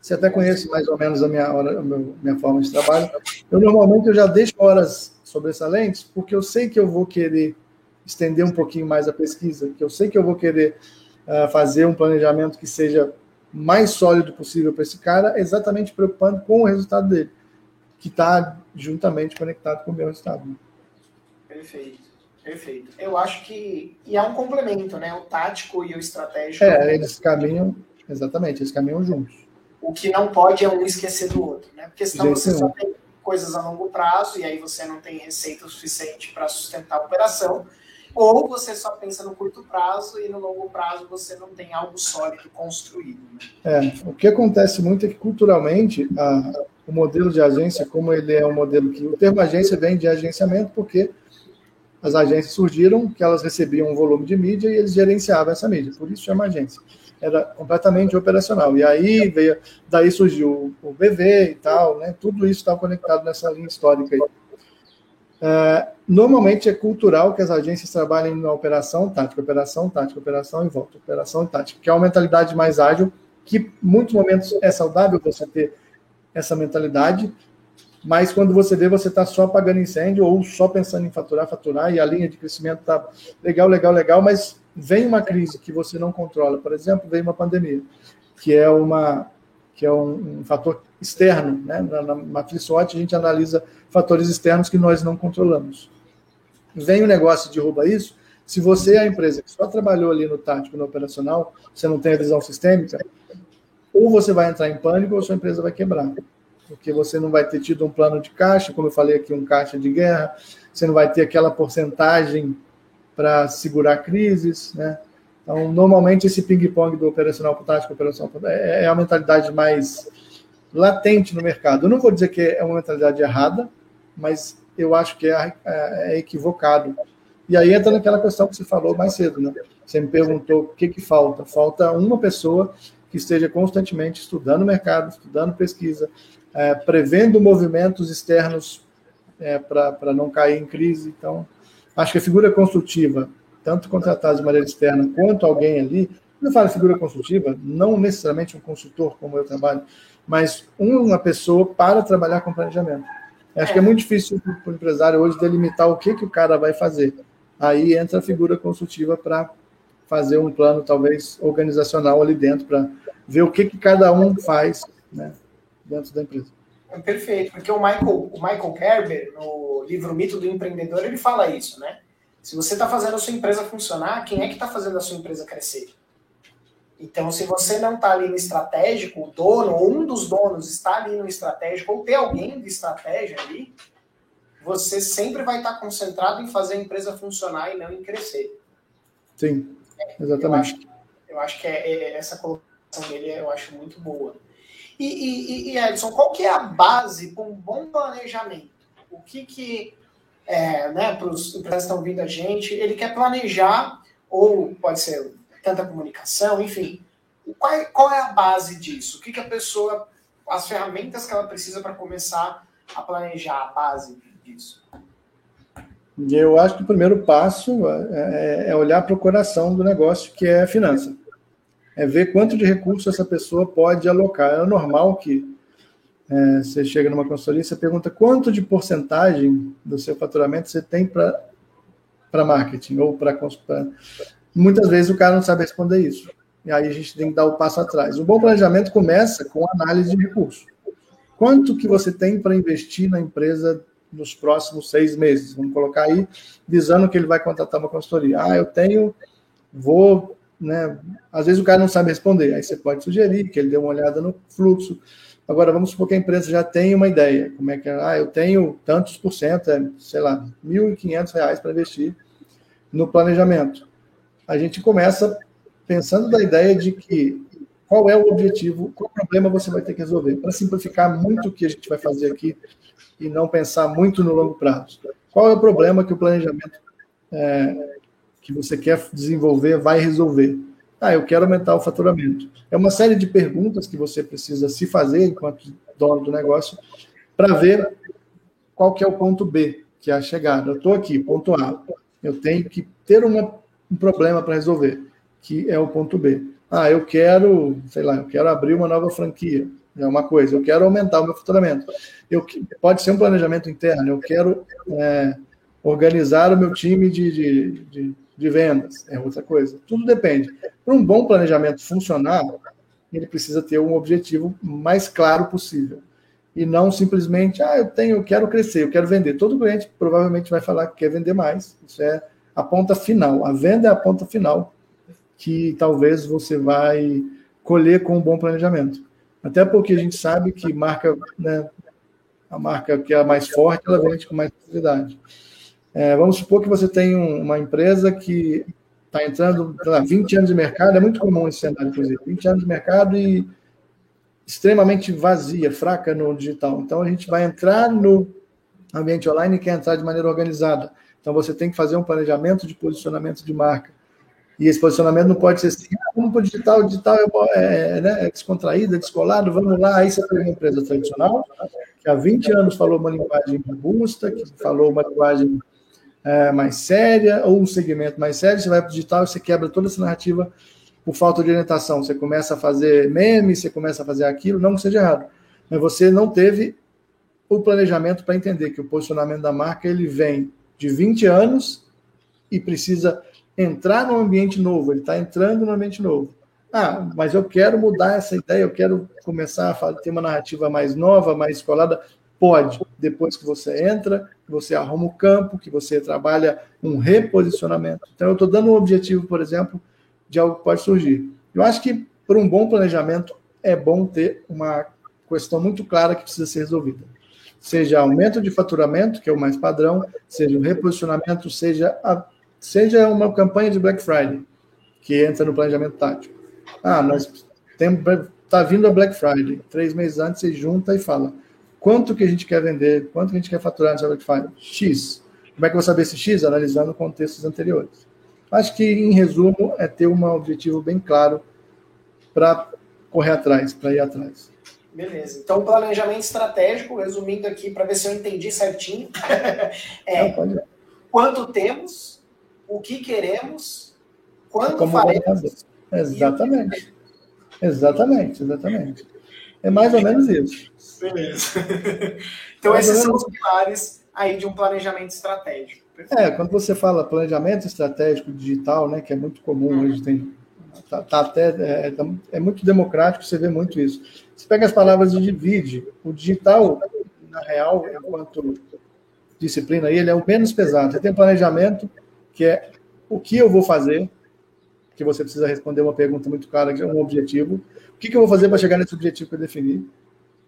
Você até conhece mais ou menos a minha, hora, a minha forma de trabalho. Eu normalmente eu já deixo horas sobressalentes, porque eu sei que eu vou querer estender um pouquinho mais a pesquisa, que eu sei que eu vou querer uh, fazer um planejamento que seja mais sólido possível para esse cara, exatamente preocupando com o resultado dele, que está juntamente conectado com o meu resultado. Perfeito. Perfeito. Eu acho que. E é um complemento, né? O tático e o estratégico. É, eles caminham Exatamente, eles caminham juntos. O que não pode é um esquecer do outro, né? Porque senão você só tem coisas a longo prazo e aí você não tem receita o suficiente para sustentar a operação, ou você só pensa no curto prazo e no longo prazo você não tem algo sólido construído. Né? É, o que acontece muito é que culturalmente a, o modelo de agência, como ele é um modelo que o termo agência vem de agenciamento porque as agências surgiram que elas recebiam um volume de mídia e eles gerenciavam essa mídia, por isso chama agência era completamente operacional. E aí veio, daí surgiu o BV e tal, né? Tudo isso estava conectado nessa linha histórica aí. É, normalmente é cultural que as agências trabalhem na operação tática, operação tática, operação em volta, operação e tática, que é uma mentalidade mais ágil, que muitos momentos é saudável você ter essa mentalidade, mas quando você vê, você está só apagando incêndio ou só pensando em faturar, faturar, e a linha de crescimento está legal, legal, legal, mas vem uma crise que você não controla, por exemplo, vem uma pandemia, que é uma que é um, um fator externo, né? Na, na matriz SWOT a gente analisa fatores externos que nós não controlamos. Vem o negócio de rouba isso. Se você é a empresa que só trabalhou ali no tático, no operacional, você não tem a visão sistêmica, ou você vai entrar em pânico ou sua empresa vai quebrar. Porque você não vai ter tido um plano de caixa, como eu falei aqui, um caixa de guerra, você não vai ter aquela porcentagem para segurar crises, né? Então, normalmente, esse ping-pong do operacional para tático, operacional é, é a mentalidade mais latente no mercado. Eu não vou dizer que é uma mentalidade errada, mas eu acho que é, é, é equivocado. E aí entra naquela questão que você falou mais cedo, né? Você me perguntou o que, que falta. Falta uma pessoa que esteja constantemente estudando o mercado, estudando pesquisa, é, prevendo movimentos externos é, para não cair em crise. Então, Acho que a figura construtiva, tanto contratada de maneira externa quanto alguém ali, Quando eu falo figura consultiva, não necessariamente um consultor como eu trabalho, mas uma pessoa para trabalhar com planejamento. Acho que é muito difícil para o empresário hoje delimitar o que, que o cara vai fazer. Aí entra a figura consultiva para fazer um plano, talvez, organizacional ali dentro, para ver o que, que cada um faz né, dentro da empresa. É perfeito, porque o Michael, o Michael Kerber, no livro Mito do Empreendedor, ele fala isso, né? Se você está fazendo a sua empresa funcionar, quem é que está fazendo a sua empresa crescer? Então, se você não está ali no estratégico, o dono ou um dos donos está ali no estratégico, ou tem alguém de estratégia ali, você sempre vai estar tá concentrado em fazer a empresa funcionar e não em crescer. Sim, exatamente. Eu acho, eu acho que é, é, essa colocação dele eu acho muito boa. E, e, e, Edson, qual que é a base para um bom planejamento? O que que, é, né, para os empresários que estão vindo a gente, ele quer planejar, ou pode ser tanta comunicação, enfim. Qual é, qual é a base disso? O que, que a pessoa, as ferramentas que ela precisa para começar a planejar a base disso? Eu acho que o primeiro passo é, é, é olhar para o coração do negócio, que é a finança. É ver quanto de recurso essa pessoa pode alocar. É normal que é, você chega numa consultoria e você pergunta quanto de porcentagem do seu faturamento você tem para marketing ou para Muitas vezes o cara não sabe responder isso. E aí a gente tem que dar o passo atrás. O bom planejamento começa com análise de recursos. Quanto que você tem para investir na empresa nos próximos seis meses? Vamos colocar aí, visando que ele vai contratar uma consultoria. Ah, eu tenho, vou, né? Às vezes o cara não sabe responder. Aí você pode sugerir que ele dê uma olhada no fluxo. Agora, vamos supor que a empresa já tem uma ideia. Como é que é? Ah, eu tenho tantos por cento, é, sei lá, R$ 1.500 para investir no planejamento a gente começa pensando da ideia de que qual é o objetivo, qual problema você vai ter que resolver, para simplificar muito o que a gente vai fazer aqui e não pensar muito no longo prazo. Qual é o problema que o planejamento é, que você quer desenvolver vai resolver? Ah, eu quero aumentar o faturamento. É uma série de perguntas que você precisa se fazer enquanto dono do negócio para ver qual que é o ponto B, que é a chegada. Eu estou aqui, ponto A. Eu tenho que ter uma um problema para resolver, que é o ponto B. Ah, eu quero, sei lá, eu quero abrir uma nova franquia, é uma coisa. Eu quero aumentar o meu faturamento. Eu, pode ser um planejamento interno. Eu quero é, organizar o meu time de, de, de, de, vendas, é outra coisa. Tudo depende. Para um bom planejamento funcionar, ele precisa ter um objetivo mais claro possível. E não simplesmente, ah, eu tenho, eu quero crescer, eu quero vender. Todo cliente provavelmente vai falar que quer vender mais. Isso é a ponta final. A venda é a ponta final que talvez você vai colher com um bom planejamento. Até porque a gente sabe que marca, né, a marca que é a mais forte, ela vende com mais facilidade. É, vamos supor que você tem uma empresa que está entrando, lá, 20 anos de mercado, é muito comum esse cenário, inclusive, 20 anos de mercado e extremamente vazia, fraca no digital. Então, a gente vai entrar no ambiente online e quer entrar de maneira organizada. Então você tem que fazer um planejamento de posicionamento de marca. E esse posicionamento não pode ser assim, ah, vamos para o digital, o digital é, é, né, é descontraído, é descolado, vamos lá. Aí você tem uma empresa tradicional, que há 20 anos falou uma linguagem robusta, que falou uma linguagem é, mais séria, ou um segmento mais sério, você vai para o digital e você quebra toda essa narrativa por falta de orientação. Você começa a fazer memes, você começa a fazer aquilo, não que seja errado. Mas você não teve o planejamento para entender que o posicionamento da marca ele vem de 20 anos e precisa entrar num ambiente novo, ele está entrando num ambiente novo. Ah, mas eu quero mudar essa ideia, eu quero começar a ter uma narrativa mais nova, mais escolada. Pode, depois que você entra, que você arruma o campo, que você trabalha um reposicionamento. Então, eu estou dando um objetivo, por exemplo, de algo que pode surgir. Eu acho que, por um bom planejamento, é bom ter uma questão muito clara que precisa ser resolvida seja aumento de faturamento, que é o mais padrão, seja um reposicionamento, seja, a, seja uma campanha de Black Friday, que entra no planejamento tático. Ah, nós temos está vindo a Black Friday, três meses antes você junta e fala quanto que a gente quer vender, quanto que a gente quer faturar nessa Black Friday? X. Como é que eu vou saber esse X? Analisando contextos anteriores. Acho que, em resumo, é ter um objetivo bem claro para correr atrás, para ir atrás. Beleza. Então, planejamento estratégico, resumindo aqui para ver se eu entendi certinho, (laughs) é quanto temos, o que queremos, quando Como faremos Exatamente. Exatamente, exatamente. É mais ou menos isso. Beleza. (laughs) Então, mais esses são os pilares aí de um planejamento estratégico. É, quando você fala planejamento estratégico digital, né, que é muito comum uhum. hoje, tem, tá, tá até, é, tá, é, muito democrático, você vê muito isso. Você pega as palavras e divide. O digital, na real, enquanto disciplina, ele é o menos pesado. Você tem planejamento, que é o que eu vou fazer, que você precisa responder uma pergunta muito clara, que é um objetivo. O que, eu vou fazer para chegar nesse objetivo que eu defini?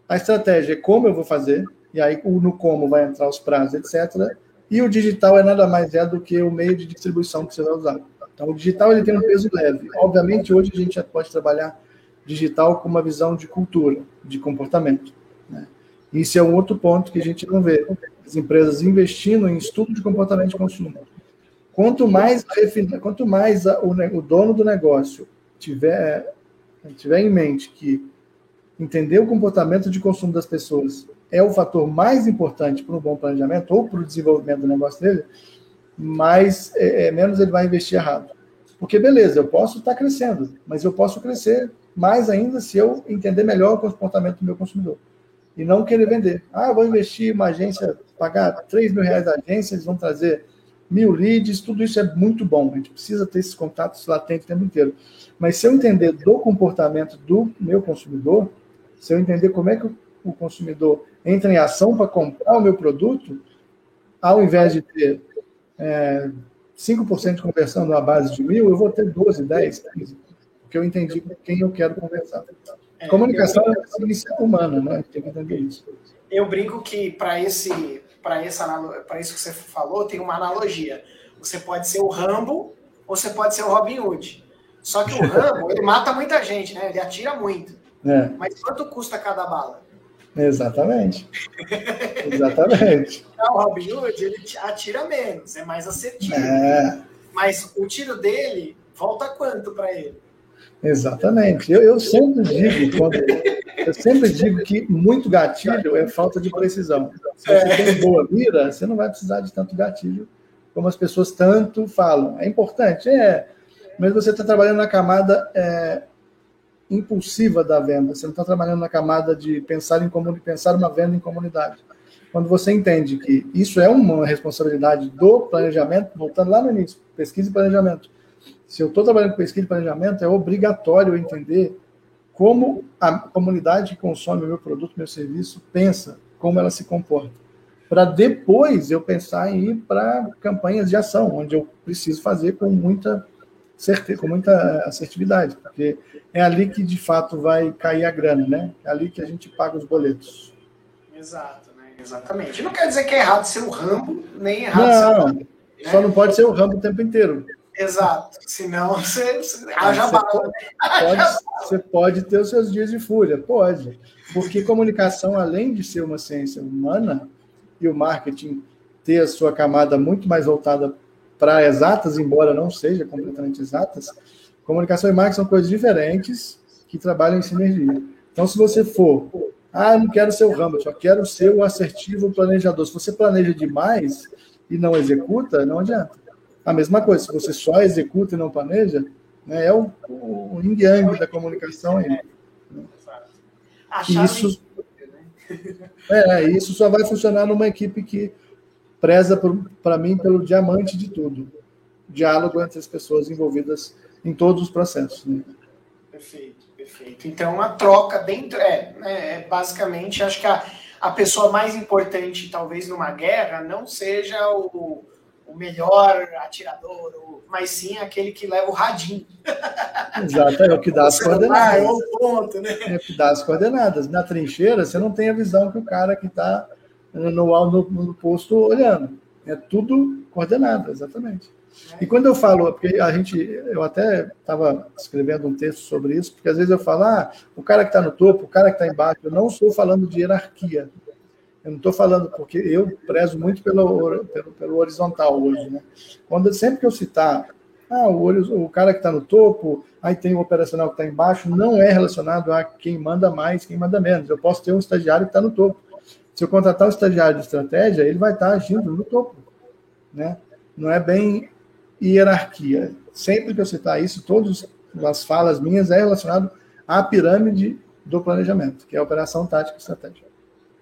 A estratégia é como eu vou fazer, e aí no como vai entrar os prazos, etc. E o digital é nada mais é do que o meio de distribuição que você vai usar. Então, o digital ele tem um peso leve. Obviamente, hoje a gente já pode trabalhar digital com uma visão de cultura, de comportamento. Né? Isso é um outro ponto que a gente não vê. As empresas investindo em estudo de comportamento de consumo. Quanto mais, quanto mais o, dono do negócio tiver, tiver em mente que entender o comportamento de consumo das pessoas é o fator mais importante para um bom planejamento ou para o desenvolvimento do negócio dele, mais é, é, menos ele vai investir errado. Porque, beleza, eu posso estar crescendo, mas eu posso crescer mais ainda se eu entender melhor o comportamento do meu consumidor. E não querer vender. Ah, vou investir uma agência, pagar 3 mil reais da agência, eles vão trazer mil leads, tudo isso é muito bom. A gente precisa ter esses contatos latentes o tempo inteiro. Mas se eu entender do comportamento do meu consumidor, se eu entender como é que o consumidor entra em ação para comprar o meu produto, ao invés de ter é, 5% de conversão numa base de mil, eu vou ter 12, 10, 15, porque eu entendi com quem eu quero conversar. É, Comunicação eu... é ciência humana, né? Tem que entender isso. Eu brinco que para esse, para essa, para isso que você falou, tem uma analogia. Você pode ser o Rambo ou você pode ser o Robin Hood. Só que o (laughs) Rambo, ele mata muita gente, né? Ele atira muito. É. Mas quanto custa cada bala? Exatamente. (laughs) Exatamente. o Robin Hood, ele atira menos, é mais assertivo. É. Mas o tiro dele volta quanto para ele? Exatamente. Eu, eu sempre digo, quando, eu sempre digo que muito gatilho é falta de precisão. Se você é. tem boa mira, você não vai precisar de tanto gatilho como as pessoas tanto falam. É importante, é. Mas você está trabalhando na camada é, impulsiva da venda. Você não está trabalhando na camada de pensar em como pensar uma venda em comunidade. Quando você entende que isso é uma responsabilidade do planejamento, voltando lá no início, pesquisa e planejamento. Se eu estou trabalhando com pesquisa e planejamento, é obrigatório entender como a comunidade que consome o meu produto, meu serviço, pensa, como ela se comporta. Para depois eu pensar em ir para campanhas de ação, onde eu preciso fazer com muita certeza, com muita assertividade, porque é ali que de fato vai cair a grana, né? É ali que a gente paga os boletos. Exato, né? Exatamente. Não quer dizer que é errado ser o Rambo, nem errado não, ser o Rambo. Né? Só não pode ser o Rambo o tempo inteiro. Exato. Senão você, você haja bala. Pode, você pode ter os seus dias de fúria, pode. Porque comunicação, além de ser uma ciência humana, e o marketing ter a sua camada muito mais voltada para exatas, embora não seja completamente exatas, comunicação e marketing são coisas diferentes que trabalham em sinergia. Então, se você for, ah, não quero ser o Rambo, só quero ser o assertivo planejador. Se você planeja demais e não executa, não adianta. A mesma coisa, se você só executa e não planeja, né, é o, o yin yang da comunicação aí. Né? Isso, (laughs) é, isso só vai funcionar numa equipe que preza para mim pelo diamante de tudo. Diálogo entre as pessoas envolvidas em todos os processos. Né? Perfeito, perfeito. Então, a troca dentro. É, né, é basicamente, acho que a, a pessoa mais importante, talvez, numa guerra, não seja o, o melhor atirador, mas sim aquele que leva o radinho. Exato, é o que dá as coordenadas. É o ponto, né? É o que dá as coordenadas. Na trincheira, você não tem a visão que o cara que está no, no, no posto olhando. É tudo coordenado, exatamente. E quando eu falo, porque a gente, eu até estava escrevendo um texto sobre isso, porque às vezes eu falo, ah, o cara que está no topo, o cara que está embaixo, eu não estou falando de hierarquia. Eu não estou falando, porque eu prezo muito pelo, pelo, pelo horizontal hoje, né? Quando, sempre que eu citar, ah, o, o cara que está no topo, aí tem o operacional que está embaixo, não é relacionado a quem manda mais, quem manda menos. Eu posso ter um estagiário que está no topo. Se eu contratar um estagiário de estratégia, ele vai estar agindo no topo. Né? Não é bem hierarquia. Sempre que eu citar isso, todos das falas minhas, é relacionado à pirâmide do planejamento, que é a operação tática e estratégica.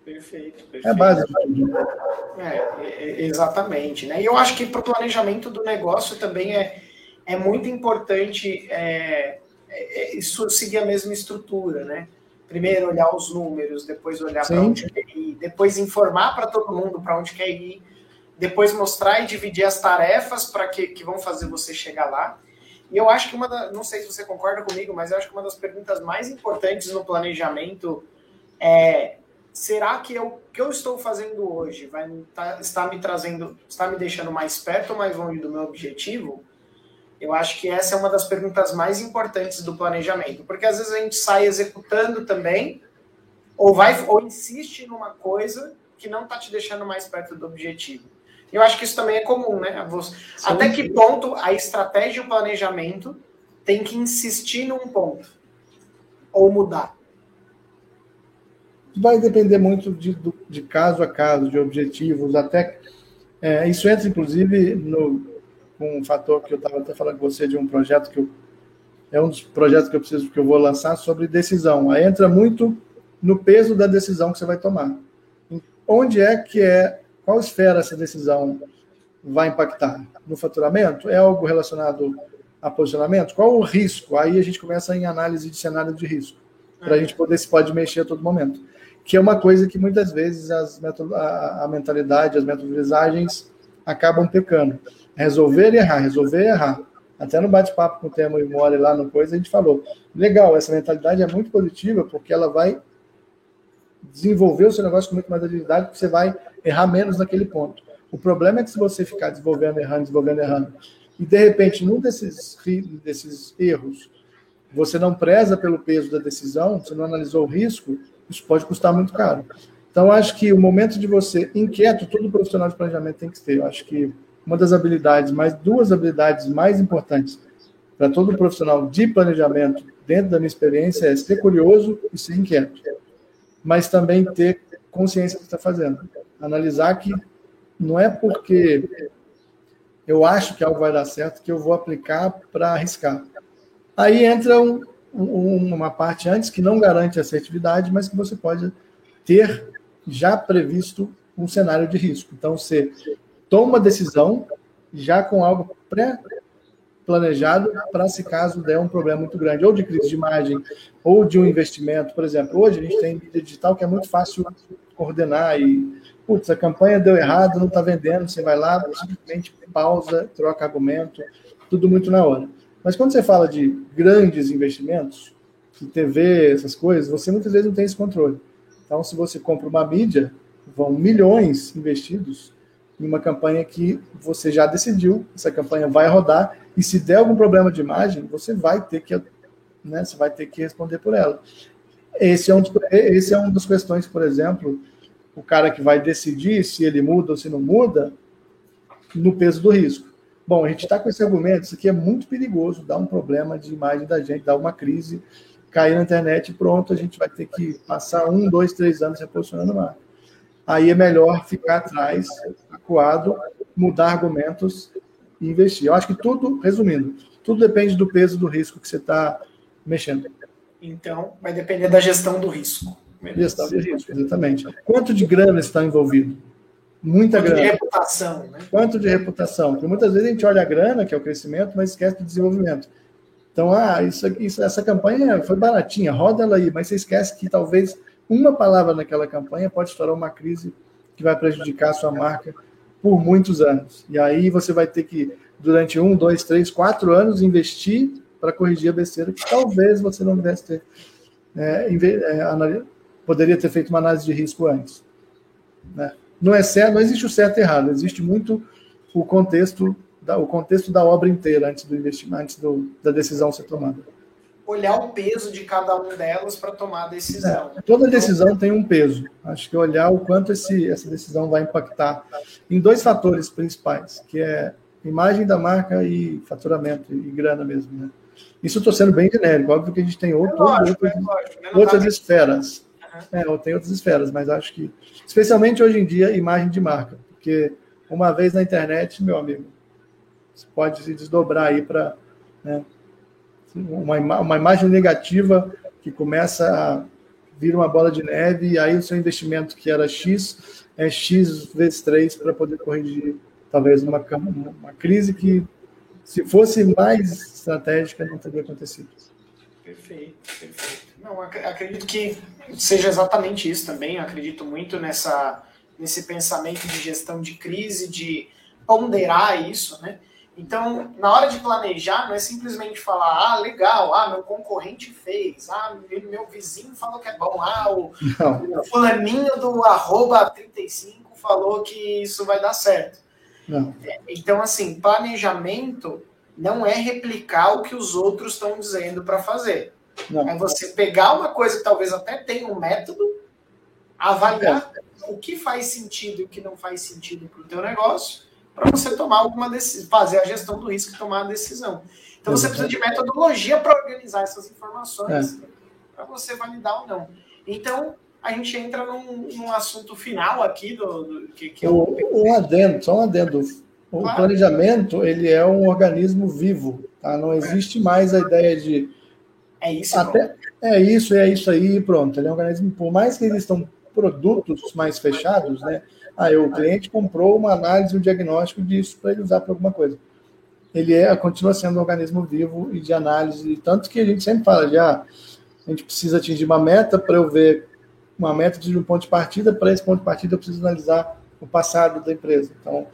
Perfeito, perfeito. É base de tudo. É, é, exatamente. Né? E eu acho que para o planejamento do negócio também é, é muito importante é, é, é, isso seguir a mesma estrutura, né? Primeiro olhar os números, depois olhar para onde quer ir, depois informar para todo mundo para onde quer ir, depois mostrar e dividir as tarefas para que, que vão fazer você chegar lá. E eu acho que uma da, não sei se você concorda comigo, mas eu acho que uma das perguntas mais importantes no planejamento é será que o que eu estou fazendo hoje vai tá, está me trazendo, está me deixando mais perto ou mais longe do meu objetivo? Eu acho que essa é uma das perguntas mais importantes do planejamento, porque às vezes a gente sai executando também, ou vai ou insiste numa coisa que não está te deixando mais perto do objetivo. Eu acho que isso também é comum, né? Até que ponto a estratégia e o planejamento tem que insistir num ponto ou mudar? Vai depender muito de, de caso a caso, de objetivos, até. É, isso entra, inclusive, no, com um fator que eu estava até falando com você de um projeto que eu, é um dos projetos que eu preciso que eu vou lançar sobre decisão. Aí entra muito no peso da decisão que você vai tomar. Onde é que é, qual esfera essa decisão vai impactar? No faturamento? É algo relacionado a posicionamento? Qual o risco? Aí a gente começa em análise de cenário de risco, para a gente poder se pode mexer a todo momento que é uma coisa que muitas vezes as a, a mentalidade, as metodologias acabam pecando. Resolver e errar, resolver e errar. Até no bate-papo com o Temo e Mole lá no Coisa, a gente falou: legal, essa mentalidade é muito positiva, porque ela vai desenvolver o seu negócio com muito mais agilidade, porque você vai errar menos naquele ponto. O problema é que se você ficar desenvolvendo, errando, desenvolvendo, errando, e de repente, num desses, desses erros, você não preza pelo peso da decisão, você não analisou o risco, isso pode custar muito caro. Então, acho que o momento de você, inquieto, todo profissional de planejamento tem que ter. Eu acho que uma das habilidades, mais duas habilidades mais importantes para todo profissional de planejamento, dentro da minha experiência, é ser curioso e ser inquieto. Mas também ter consciência do que está fazendo. Analisar que não é porque eu acho que algo vai dar certo que eu vou aplicar para arriscar. Aí entra um, uma parte antes que não garante assertividade, mas que você pode ter já previsto um cenário de risco. Então, você toma decisão já com algo pré-planejado para se caso der um problema muito grande, ou de crise de imagem, ou de um investimento. Por exemplo, hoje a gente tem mídia digital que é muito fácil coordenar e, putz, a campanha deu errado, não está vendendo, você vai lá, simplesmente pausa, troca argumento, tudo muito na hora. Mas quando você fala de grandes investimentos, de TV, essas coisas, você muitas vezes não tem esse controle. Então, se você compra uma mídia, vão milhões investidos em uma campanha que você já decidiu, essa campanha vai rodar, e se der algum problema de imagem, você vai ter que, né, você vai ter que responder por ela. Esse é um, esse é uma das questões, por exemplo, o cara que vai decidir se ele muda ou se não muda, no peso do risco. Bom, a gente está com esse argumento, isso aqui é muito perigoso, dá um problema de imagem da gente, dá uma crise, cair na internet e pronto, a gente vai ter que passar um, dois, três anos reposicionando marca. Aí é melhor ficar atrás, acuado, mudar argumentos e investir. Eu acho que tudo, resumindo, tudo depende do peso do risco que você está mexendo. Então, vai depender da gestão do risco. Gestão do risco, exatamente. Quanto de grana está envolvido? Muita Quanto grana. de reputação, né? Quanto de reputação? Porque muitas vezes a gente olha a grana, que é o crescimento, mas esquece do desenvolvimento. Então, ah, isso, isso, essa campanha foi baratinha, roda ela aí, mas você esquece que talvez uma palavra naquela campanha pode estourar uma crise que vai prejudicar a sua marca por muitos anos. E aí você vai ter que, durante um, dois, três, quatro anos, investir para corrigir a besteira que talvez você não tivesse ter. É, é, poderia ter feito uma análise de risco antes. Né? Não é certo, não existe o certo e errado, existe muito o contexto da, o contexto da obra inteira antes do investimento, antes do, da decisão ser tomada. Olhar o peso de cada uma delas para tomar a decisão. É, toda decisão tem um peso. Acho que olhar o quanto esse, essa decisão vai impactar em dois fatores principais, que é imagem da marca e faturamento e grana mesmo. Né? Isso estou sendo bem genérico, óbvio que a gente tem outro, é lógico, outras, é lógico, né? outras esferas. É, tem outras esferas, mas acho que, especialmente hoje em dia, imagem de marca, porque uma vez na internet, meu amigo, você pode se desdobrar aí para. Né, uma, uma imagem negativa que começa a vir uma bola de neve, e aí o seu investimento, que era X, é X vezes 3 para poder corrigir talvez uma, uma crise que, se fosse mais estratégica, não teria acontecido. Perfeito, perfeito. Não, acredito que seja exatamente isso também. Eu acredito muito nessa, nesse pensamento de gestão de crise, de ponderar isso, né? Então, na hora de planejar, não é simplesmente falar, ah, legal, ah, meu concorrente fez, ah, meu vizinho falou que é bom, ah, o, o fulaninho do arroba 35 falou que isso vai dar certo. Não. Então, assim, planejamento não é replicar o que os outros estão dizendo para fazer. Não. É você pegar uma coisa que talvez até tenha um método, avaliar é. o que faz sentido e o que não faz sentido para o teu negócio, para você tomar alguma decisão, fazer a gestão do risco e tomar a decisão. Então você precisa de metodologia para organizar essas informações, é. para você validar ou não. Então, a gente entra num, num assunto final aqui do, do que, que o, um adendo, só um adendo. O claro. planejamento ele é um organismo vivo, tá? Não existe mais a ideia de é isso. Até, é isso, é isso aí, pronto. Ele é um organismo, por mais que existam produtos mais fechados, né? Ah, o cliente comprou uma análise, um diagnóstico disso para ele usar para alguma coisa. Ele é, continua sendo um organismo vivo e de análise, tanto que a gente sempre fala já, ah, a gente precisa atingir uma meta para eu ver uma meta de um ponto de partida, para esse ponto de partida eu preciso analisar o passado da empresa. Então,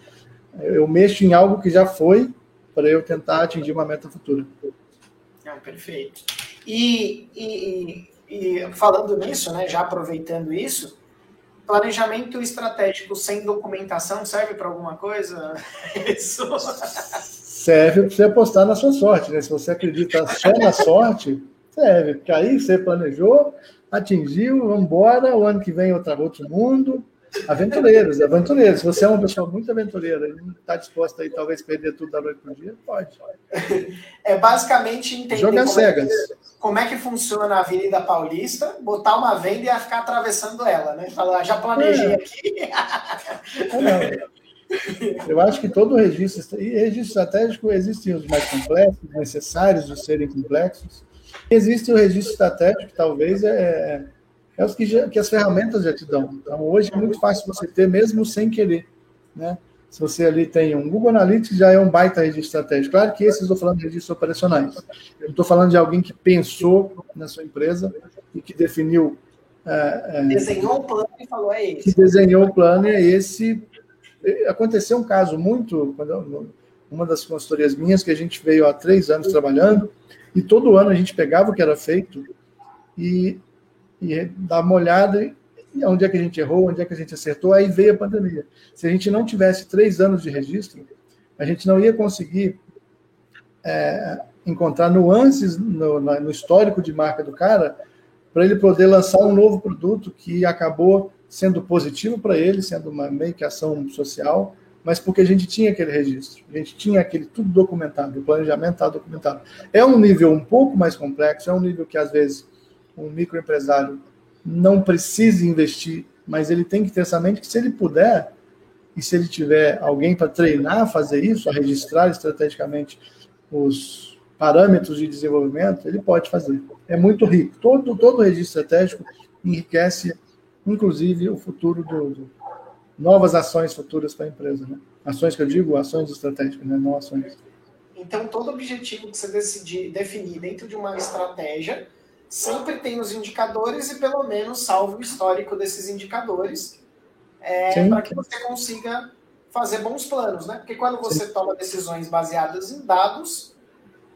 eu mexo em algo que já foi para eu tentar atingir uma meta futura. Não, perfeito. E, e, e, falando nisso, né, já aproveitando isso, planejamento estratégico sem documentação serve para alguma coisa? (laughs) Isso. Serve para você apostar na sua sorte, né? Se você acredita só na sorte, serve. Porque aí você planejou, atingiu, vamos embora, o ano que vem outra, outro mundo. Aventureiros, aventureiros. Se você é uma pessoa muito aventureira e não está disposta aí talvez perder tudo da noite para o dia, pode. (laughs) É basicamente entender Jogar como, cegas. É que, como é que funciona a Avenida Paulista, botar uma venda e ficar atravessando ela, né? Falar, ah, já planejei é. aqui. É, Eu acho que todo registro, e registro estratégico existem os mais complexos, necessários de serem complexos. Existe o registro estratégico, que talvez é, é os que, já, que as ferramentas já te dão. Então, hoje é muito fácil você ter, mesmo sem querer. Né? Se você ali tem um Google Analytics, já é um baita registro estratégico. Claro que esses eu estou falando de registros operacionais. Eu estou falando de alguém que pensou na sua empresa e que definiu. É, é, desenhou o plano e falou: é esse. Que desenhou o plano é esse. Aconteceu um caso muito. Uma das consultorias minhas, que a gente veio há três anos trabalhando, e todo ano a gente pegava o que era feito e e dar uma olhada onde é que a gente errou, onde é que a gente acertou, aí veio a pandemia. Se a gente não tivesse três anos de registro, a gente não ia conseguir é, encontrar nuances no, no, histórico de marca do cara para ele poder lançar um novo produto que acabou sendo positivo para ele, sendo uma meio que ação social, mas porque a gente tinha aquele registro, a gente tinha aquele tudo documentado, o planejamento está documentado. É um nível um pouco mais complexo, é um nível que às vezes um microempresário não precise investir, mas ele tem que ter essa mente que se ele puder e se ele tiver alguém para treinar a fazer isso, a registrar estrategicamente os parâmetros de desenvolvimento, ele pode fazer. É muito rico. Todo, todo registro estratégico enriquece, inclusive, o futuro do, do novas ações futuras para a empresa. Né? Ações que eu digo, ações estratégicas, né? não ações. Então, todo objetivo que você decidir definir dentro de uma estratégia sempre tem os indicadores e pelo menos salve o histórico desses indicadores é, para que você consiga fazer bons planos, né? Porque quando você Sim. toma decisões baseadas em dados,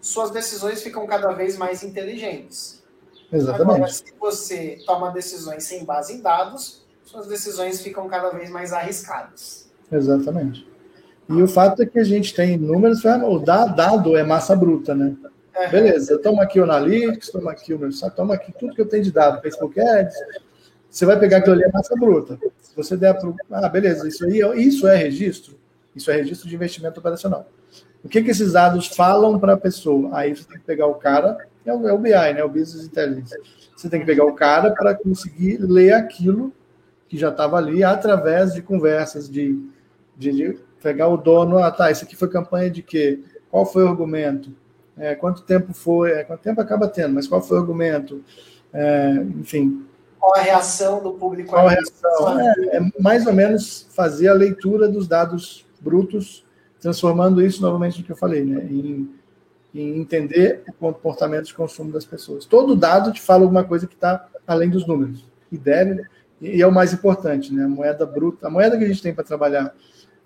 suas decisões ficam cada vez mais inteligentes. Exatamente. Agora, se você toma decisões sem base em dados, suas decisões ficam cada vez mais arriscadas. Exatamente. E o fato é que a gente tem ferramentas. O dado é massa bruta, né? Beleza, toma aqui o Analytics, toma aqui o meu toma aqui tudo que eu tenho de dado, Facebook Ads. Você vai pegar aquilo ali, é massa bruta. Se você der para. Ah, beleza, isso aí isso é registro? Isso é registro de investimento operacional. O que, que esses dados falam para a pessoa? Aí você tem que pegar o cara, é o, é o BI, né? O Business Intelligence. Você tem que pegar o cara para conseguir ler aquilo que já estava ali através de conversas, de, de, de, pegar o dono, ah, tá, isso aqui foi campanha de quê? Qual foi o argumento? É, quanto tempo foi, é, quanto tempo acaba tendo, mas qual foi o argumento, é, enfim. Qual a reação do público? Qual a reação? É, é, mais ou menos fazer a leitura dos dados brutos, transformando isso novamente no que eu falei, né, em, em entender o comportamento de consumo das pessoas. Todo dado te fala alguma coisa que está além dos números, e deve, e é o mais importante, né, a moeda bruta, a moeda que a gente tem para trabalhar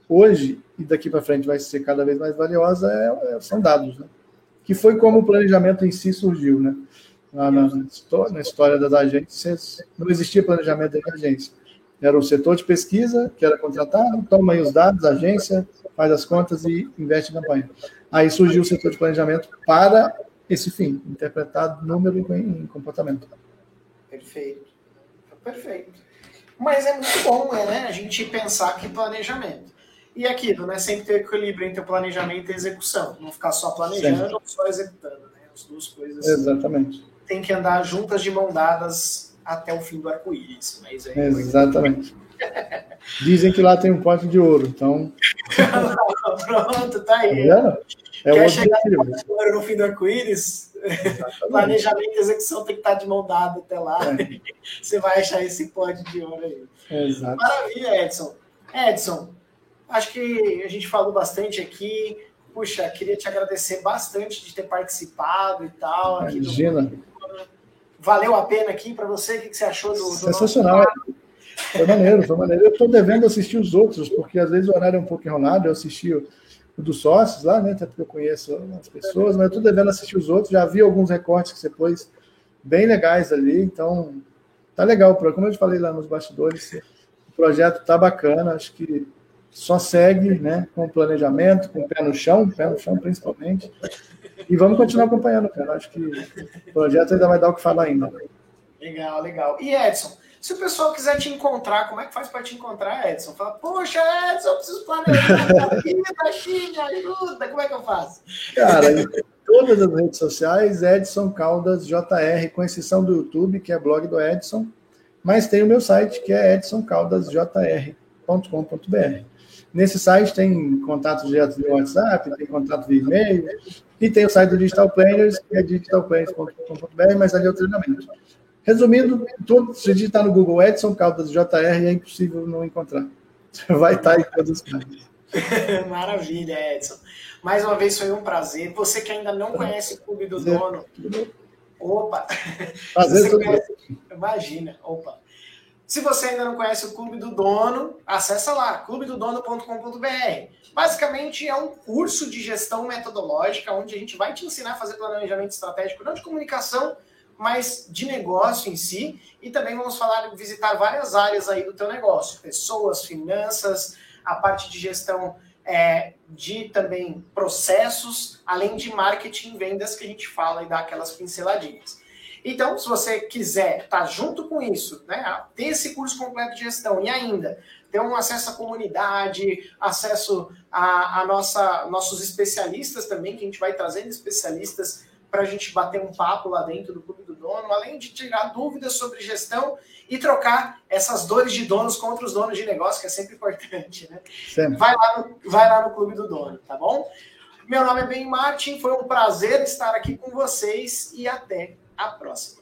hoje e daqui para frente vai ser cada vez mais valiosa é, é, são dados, né? Que foi como o planejamento em si surgiu, né? Na, na, na história das agências, não existia planejamento de agência. Era o setor de pesquisa que era contratado, toma aí os dados, a agência faz as contas e investe em campanha. Aí surgiu o setor de planejamento para esse fim, interpretar número em comportamento. Perfeito. Perfeito. Mas é muito bom, né? A gente pensar que planejamento. E aquilo, né? Sempre ter equilíbrio entre o planejamento e a execução. Não ficar só planejando ou só executando, né? As duas coisas. Exatamente. Tem que andar juntas de mão dadas até o fim do arco-íris. Mas é Exatamente. Dizem que lá tem um pote de ouro, então. (laughs) Pronto, tá aí. É, é Quer chegar ouro no fim do arco-íris? Planejamento e execução tem que estar de mão dada até lá. É. Você vai achar esse pote de ouro aí. Exato. Maravilha, Edson. Edson, Acho que a gente falou bastante aqui. Puxa, queria te agradecer bastante de ter participado e tal. Imagina. Do... Valeu a pena aqui para você? O que você achou do, do Sensacional. Foi maneiro, foi maneiro. Eu estou devendo assistir os outros, porque às vezes o horário é um pouco enrolado. Eu assisti o, o dos sócios lá, né? Até porque eu conheço as pessoas, mas eu estou devendo assistir os outros. Já vi alguns recortes que você pôs bem legais ali, então tá legal. Como eu te falei lá nos bastidores, o projeto tá bacana. Acho que só segue né, com planejamento, com o pé no chão, pé no chão principalmente. E vamos continuar acompanhando, cara. Acho que o projeto ainda vai dar o que falar ainda. Legal, legal. E Edson, se o pessoal quiser te encontrar, como é que faz para te encontrar, Edson? Fala, poxa, Edson, eu preciso planejar a vida, China, ajuda, como é que eu faço? Cara, em todas as redes sociais, Edson Caldas JR, com exceção do YouTube, que é blog do Edson, mas tem o meu site, que é edsonCaldasJR.com.br. Nesse site tem contato direto via WhatsApp, tem contato via e-mail, e tem o site do Digital Planners, que é digitalplanners.com.br, mas ali é o treinamento. Resumindo, tudo, se digitar no Google Edson Caldas JR, é impossível não encontrar. Vai estar em todos os cantos. (laughs) Maravilha, Edson. Mais uma vez foi um prazer. Você que ainda não conhece o Clube do Dono. Opa! Prazer, conhece... Imagina, opa. Se você ainda não conhece o Clube do Dono, acessa lá, clubedodono.com.br. Basicamente é um curso de gestão metodológica onde a gente vai te ensinar a fazer planejamento estratégico, não de comunicação, mas de negócio em si. E também vamos falar, visitar várias áreas aí do teu negócio, pessoas, finanças, a parte de gestão é, de também processos, além de marketing e vendas que a gente fala e dá aquelas pinceladinhas. Então, se você quiser estar tá junto com isso, né, ter esse curso completo de gestão e ainda ter um acesso à comunidade, acesso a, a nossa, nossos especialistas também, que a gente vai trazendo especialistas para a gente bater um papo lá dentro do Clube do Dono, além de tirar dúvidas sobre gestão e trocar essas dores de donos contra os donos de negócio, que é sempre importante, né? Vai lá, no, vai lá no Clube do Dono, tá bom? Meu nome é Ben Martin, foi um prazer estar aqui com vocês e até a próxima.